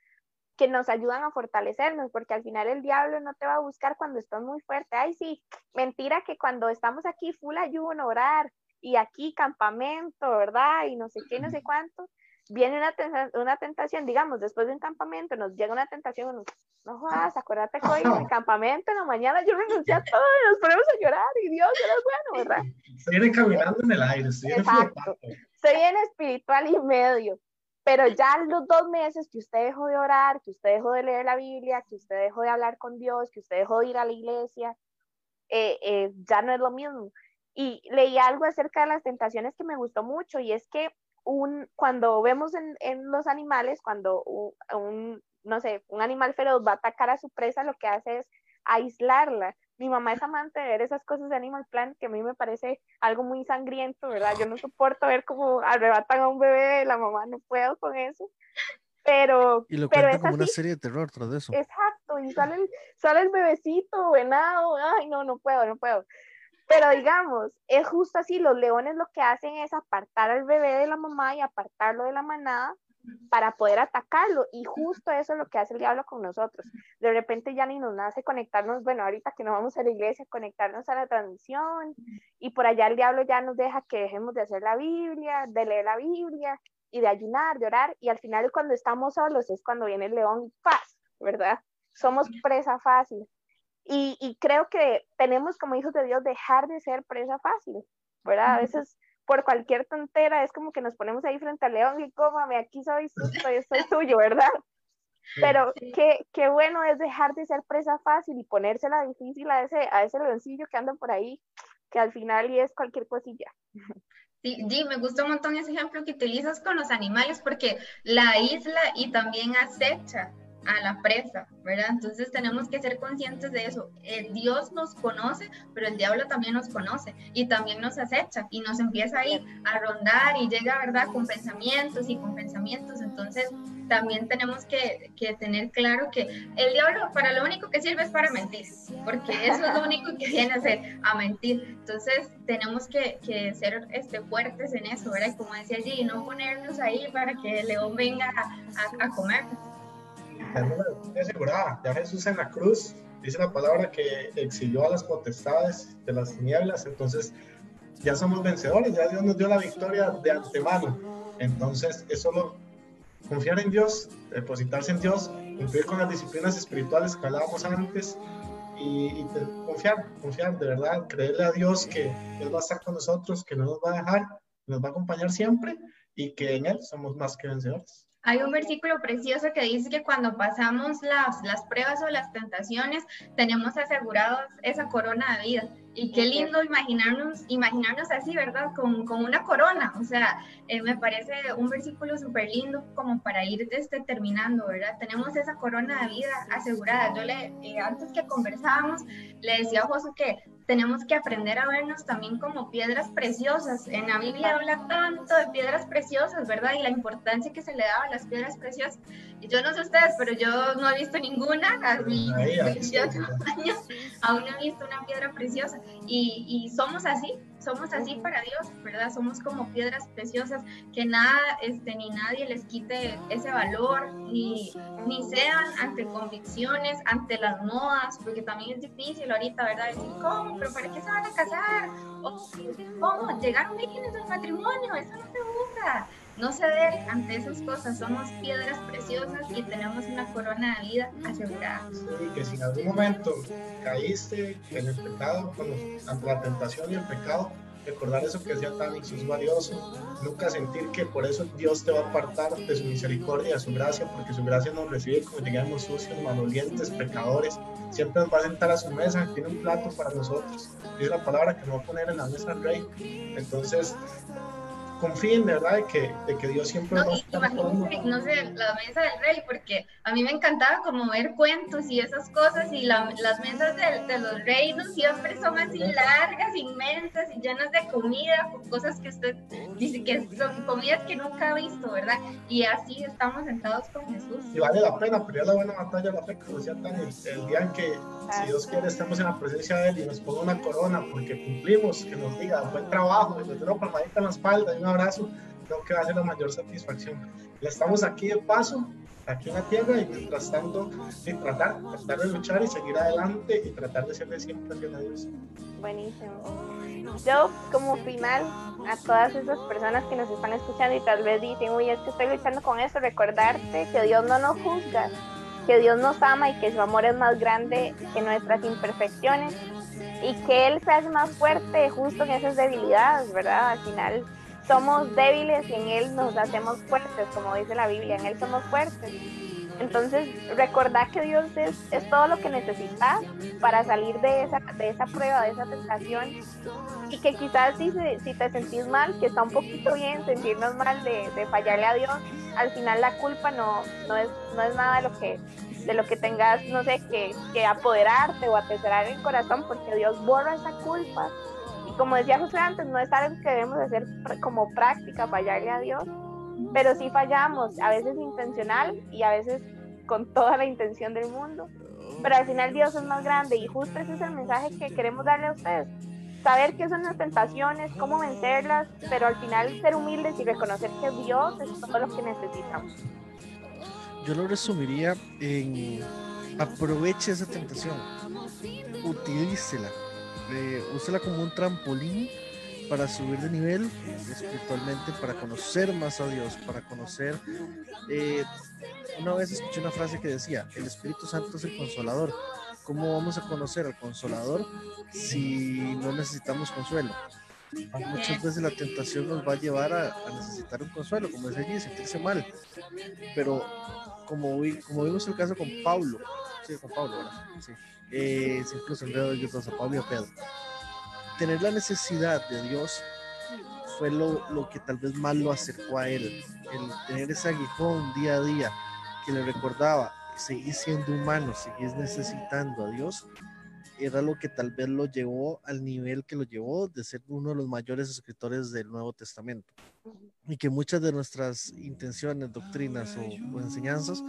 S2: que nos ayudan a fortalecernos, porque al final el diablo no te va a buscar cuando estás muy fuerte. Ay, sí, mentira que cuando estamos aquí full ayuno, orar, y aquí campamento, ¿verdad? Y no sé qué, no sé cuánto. Viene una, una tentación, digamos, después de un campamento, nos llega una tentación, no jodas, acuérdate que hoy en el campamento, en la mañana yo renuncié a todo y nos ponemos a llorar y Dios eres bueno, ¿verdad?
S4: Se viene caminando en el aire, se viene
S2: Exacto. Se viene espiritual y medio. Pero ya los dos meses que usted dejó de orar, que usted dejó de leer la Biblia, que usted dejó de hablar con Dios, que usted dejó de ir a la iglesia, eh, eh, ya no es lo mismo. Y leí algo acerca de las tentaciones que me gustó mucho y es que un, cuando vemos en, en los animales, cuando un, no sé, un animal feroz va a atacar a su presa, lo que hace es aislarla. Mi mamá es amante de ver esas cosas de Animal Planet que a mí me parece algo muy sangriento, ¿verdad? Yo no soporto ver cómo arrebatan a un bebé, la mamá no puedo con eso. Pero,
S1: y lo
S2: pero
S1: es como una serie de terror tras eso.
S2: Exacto, y sale el, sale el bebecito, venado, ay, no, no puedo, no puedo. Pero digamos, es justo así, los leones lo que hacen es apartar al bebé de la mamá y apartarlo de la manada para poder atacarlo. Y justo eso es lo que hace el diablo con nosotros. De repente ya ni nos nace conectarnos, bueno, ahorita que no vamos a la iglesia, conectarnos a la transmisión. Y por allá el diablo ya nos deja que dejemos de hacer la Biblia, de leer la Biblia y de ayunar, de orar. Y al final cuando estamos solos es cuando viene el león y ¡paz! ¿Verdad? Somos presa fácil. Y, creo que tenemos como hijos de Dios dejar de ser presa fácil, ¿verdad? A veces por cualquier tontera es como que nos ponemos ahí frente al león y cómame, aquí soy, soy, soy tuyo, ¿verdad? Pero qué, qué, bueno es dejar de ser presa fácil y ponérsela difícil a ese, a ese leoncillo que anda por ahí, que al final y es cualquier cosilla.
S3: Sí, me gusta un montón ese ejemplo que utilizas con los animales porque la isla y también acecha a la presa, ¿verdad? Entonces tenemos que ser conscientes de eso. Dios nos conoce, pero el diablo también nos conoce y también nos acecha y nos empieza a ir a rondar y llega, ¿verdad? Con pensamientos y con pensamientos. Entonces también tenemos que, que, tener claro que el diablo para lo único que sirve es para mentir, porque eso es lo único que viene a hacer, a mentir. Entonces tenemos que, que ser este, fuertes en eso, ¿verdad? Y como decía allí, no ponernos ahí para que el león venga a, a, comer.
S4: Ya Jesús en la cruz dice la palabra que exilió a las potestades de las tinieblas, entonces ya somos vencedores, ya Dios nos dio la victoria de antemano. Entonces, eso lo, confiar en Dios, depositarse en Dios, cumplir con las disciplinas espirituales que hablábamos antes y, confiar, confiar, de verdad, creerle a Dios que Él va a estar con nosotros, que no nos va a dejar, nos va a acompañar siempre y que en Él somos más que vencedores.
S3: Hay un versículo precioso que dice que cuando pasamos las, las pruebas o las tentaciones, tenemos asegurados esa corona de vida. Y qué lindo imaginarnos, imaginarnos así, ¿verdad? Con, con una corona. O sea, eh, me parece un versículo súper lindo como para ir este, terminando, ¿verdad? Tenemos esa corona de vida asegurada. Yo le, eh, antes que conversábamos, le decía a José que tenemos que aprender a vernos también como piedras preciosas. En la Biblia habla tanto de piedras preciosas, ¿verdad? Y la importancia que se le daba a las piedras preciosas. Y yo no sé ustedes, pero yo no he visto ninguna. A mis 28 años aún no he visto una piedra preciosa. Y, y, somos así, somos así para Dios, ¿verdad? Somos como piedras preciosas que nada, este, ni nadie les quite ese valor, ni, ni sean ante convicciones, ante las modas, porque también es difícil ahorita, ¿verdad? Decir, ¿cómo? ¿Pero para qué se van a casar? O, ¿Cómo? ¿Llegaron vírgenes al matrimonio? Eso no se usa no ceder ante esas cosas. Somos piedras preciosas y tenemos una corona de vida asegurada.
S4: Sí, que si en algún momento caíste en el pecado, ante la tentación y el pecado, recordar eso que Tani, eso es valioso. Nunca sentir que por eso Dios te va a apartar de su misericordia, de su gracia, porque su gracia nos recibe como llegamos sucios, malolientes, pecadores. Siempre nos va a sentar a su mesa, tiene un plato para nosotros. Dice la palabra que nos va a poner en la mesa del rey. Entonces, confíen, ¿verdad? De que, de que Dios siempre
S3: no, no sé, la mesa del rey, porque a mí me encantaba como ver cuentos y esas cosas, y las mesas de, de, los reinos siempre son así largas, inmensas y llenas de comida, cosas que usted dice que son comidas que nunca ha visto, ¿verdad? Y así estamos sentados con Jesús.
S4: Y vale la pena, pero la buena batalla la fe, como decía tan el, día en que, si Dios quiere, estemos en la presencia de Él y nos ponga una corona porque cumplimos, que nos diga buen trabajo, y nos dé una palmadita en la espalda y una abrazo, creo que va a ser la mayor satisfacción. Estamos aquí de paso, aquí en la tierra, y mientras tanto, y tratar, tratar de luchar y seguir adelante y tratar de serle siempre fiel a Dios.
S2: Buenísimo. Yo, como final, a todas esas personas que nos están escuchando y tal vez dicen, uy, es que estoy luchando con eso, recordarte que Dios no nos juzga, que Dios nos ama y que su amor es más grande que nuestras imperfecciones y que Él se hace más fuerte justo en esas debilidades, ¿verdad? Al final somos débiles y en Él nos hacemos fuertes, como dice la Biblia, en Él somos fuertes. Entonces, recordar que Dios es, es, todo lo que necesitas para salir de esa, de esa prueba, de esa tentación. Y que quizás si, si te sentís mal, que está un poquito bien sentirnos mal de, de fallarle a Dios, al final la culpa no, no, es, no es nada de lo que de lo que tengas, no sé, que, que apoderarte o atesorar el corazón, porque Dios borra esa culpa como decía José antes, no es algo que debemos hacer como práctica, fallarle a Dios, pero sí fallamos, a veces intencional y a veces con toda la intención del mundo. Pero al final Dios es más grande y justo ese es el mensaje que queremos darle a ustedes. Saber qué son las tentaciones, cómo vencerlas, pero al final ser humildes y reconocer que Dios es todo lo que necesitamos.
S1: Yo lo resumiría en aproveche esa tentación, utilícela eh, úsela como un trampolín para subir de nivel espiritualmente, para conocer más a Dios, para conocer... Eh, una vez escuché una frase que decía, el Espíritu Santo es el consolador. ¿Cómo vamos a conocer al consolador si no necesitamos consuelo? Muchas veces la tentación nos va a llevar a, necesitar un consuelo, como dice allí, sentirse mal. Pero como, como vimos el caso con Pablo, sí, con Pablo, ¿verdad? Sí eh, incluso el de Dios a Pedro. Tener la necesidad de Dios fue lo, lo, que tal vez más lo acercó a él. El tener ese aguijón día a día que le recordaba, seguís siendo humano, seguís necesitando a Dios, era lo que tal vez lo llevó al nivel que lo llevó de ser uno de los mayores escritores del Nuevo Testamento. Y que muchas de nuestras intenciones, doctrinas o, enseñanzas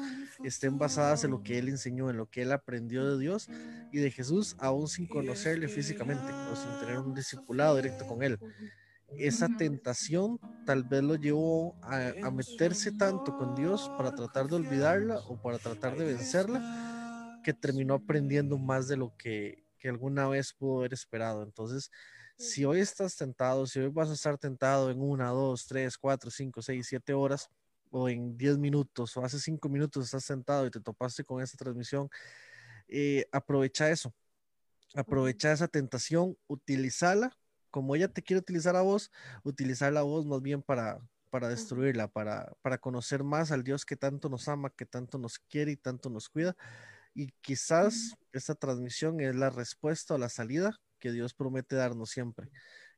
S1: estén basadas en lo que él enseñó, en lo que él aprendió de Dios y de Jesús, aún sin conocerle físicamente o sin tener un discipulado directo con él. Esa tentación tal vez lo llevó a, a meterse tanto con Dios para tratar de olvidarla o para tratar de vencerla, que terminó aprendiendo más de lo que que alguna vez pudo haber esperado. Entonces, si hoy estás tentado, si hoy vas a estar tentado en una, dos, tres, cuatro, cinco, seis, siete horas o en diez minutos o hace cinco minutos estás sentado y te topaste con esta transmisión, eh, aprovecha eso, aprovecha esa tentación, utilízala como ella te quiere utilizar a vos, utilizar la voz más bien para, para destruirla, para, para conocer más al Dios que tanto nos ama, que tanto nos quiere y tanto nos cuida y quizás esta transmisión es la respuesta o la salida que Dios promete darnos siempre.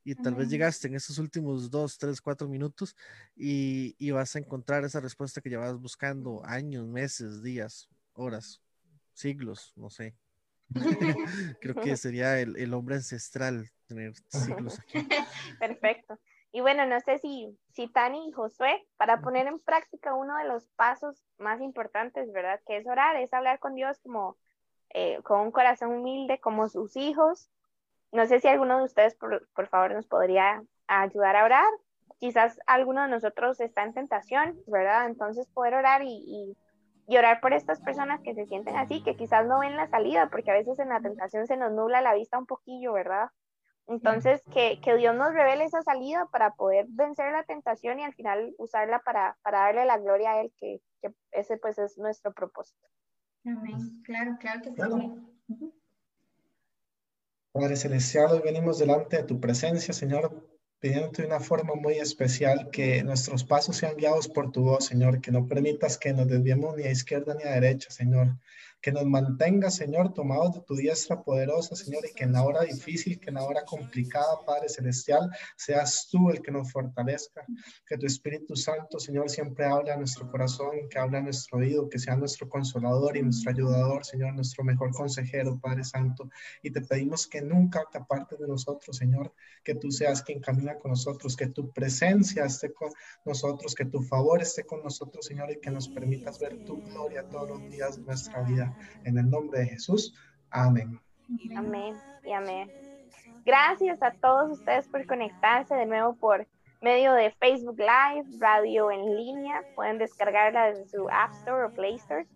S1: Y tal vez llegaste en esos últimos dos, tres, cuatro minutos y, y, vas a encontrar esa respuesta que llevas buscando años, meses, días, horas, siglos, no sé. Creo que sería el, el hombre ancestral tener siglos aquí.
S2: Perfecto. Y bueno, no sé si, si Tani y Josué, para poner en práctica uno de los pasos más importantes, ¿verdad? Que es orar, es hablar con Dios como eh, con un corazón humilde, como sus hijos. No sé si alguno de ustedes, por, por favor, nos podría ayudar a orar. Quizás alguno de nosotros está en tentación, ¿verdad? Entonces poder orar y, y, y orar por estas personas que se sienten así, que quizás no ven la salida, porque a veces en la tentación se nos nubla la vista un poquillo, ¿verdad? Entonces, que, que, Dios nos revele esa salida para poder vencer la tentación y al final usarla para, para darle la gloria a Él, que, que, ese pues es nuestro propósito.
S3: Amén. Claro, claro que sí.
S4: Padre Celestial, hoy venimos delante de tu presencia, Señor, pidiéndote de una forma muy especial que nuestros pasos sean guiados por tu voz, Señor, que no permitas que nos desviemos ni a izquierda ni a derecha, Señor, que nos mantenga, Señor, tomados de tu diestra poderosa, Señor, y que en la hora difícil, que en la hora complicada, Padre Celestial, seas tú el que nos fortalezca, que tu Espíritu Santo, Señor, siempre hable a nuestro corazón, que hable a nuestro oído, que sea nuestro consolador y nuestro ayudador, Señor, nuestro mejor consejero, Padre Santo, y te pedimos que nunca te apartes de nosotros, Señor, que tú seas quien camina con nosotros, que tu presencia esté con nosotros, que tu favor esté con nosotros, Señor, y que nos permitas ver tu gloria todos los días de nuestra vida. En el nombre de Jesús. Amén.
S2: Amén y amén. Gracias a todos ustedes por conectarse de nuevo por medio de Facebook Live, radio en línea. Pueden descargarla desde su App Store o Play Store.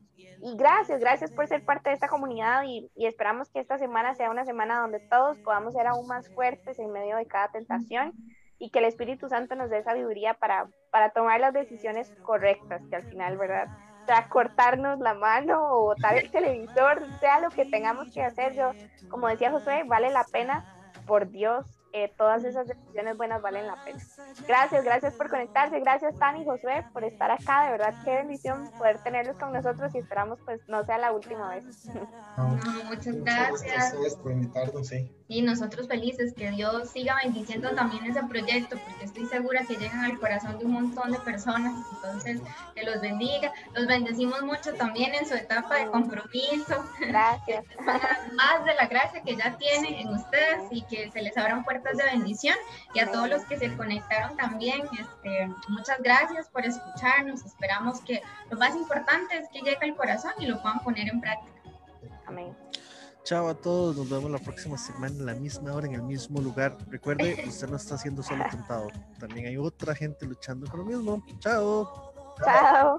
S2: Y gracias, gracias por ser parte de esta comunidad y, esperamos que esta semana sea una semana donde todos podamos ser aún más fuertes en medio de cada tentación y que el Espíritu Santo nos dé sabiduría para, para tomar las decisiones correctas, que al final, ¿verdad? Sea, cortarnos la mano o botar el televisor, sea lo que tengamos que hacer. Yo, como decía José, vale la pena, por Dios, eh, todas esas decisiones buenas valen la pena. Gracias, gracias por conectarse, gracias Tani y Josué por estar acá, de verdad qué bendición poder tenerlos con nosotros y esperamos pues no sea la última vez.
S3: muchas gracias.
S4: por invitarnos,
S3: Y nosotros felices que Dios siga bendiciendo también ese proyecto, porque estoy segura que llegan al corazón de un montón de personas, entonces que los bendiga. Los bendecimos mucho también en su etapa de compromiso.
S2: Gracias.
S3: Más de la gracia que ya tienen en ustedes y que se les abran puertas de bendición y a todos los que se conectaron también, este, muchas gracias por escucharnos. Esperamos que lo más importante es que llegue al corazón y lo puedan poner en práctica.
S2: Amén.
S1: Chao a todos, nos vemos la próxima semana en la misma hora, en el mismo lugar. Recuerde, usted no está siendo solo tentado, también hay otra gente luchando por lo mismo. Chao.
S2: Chao.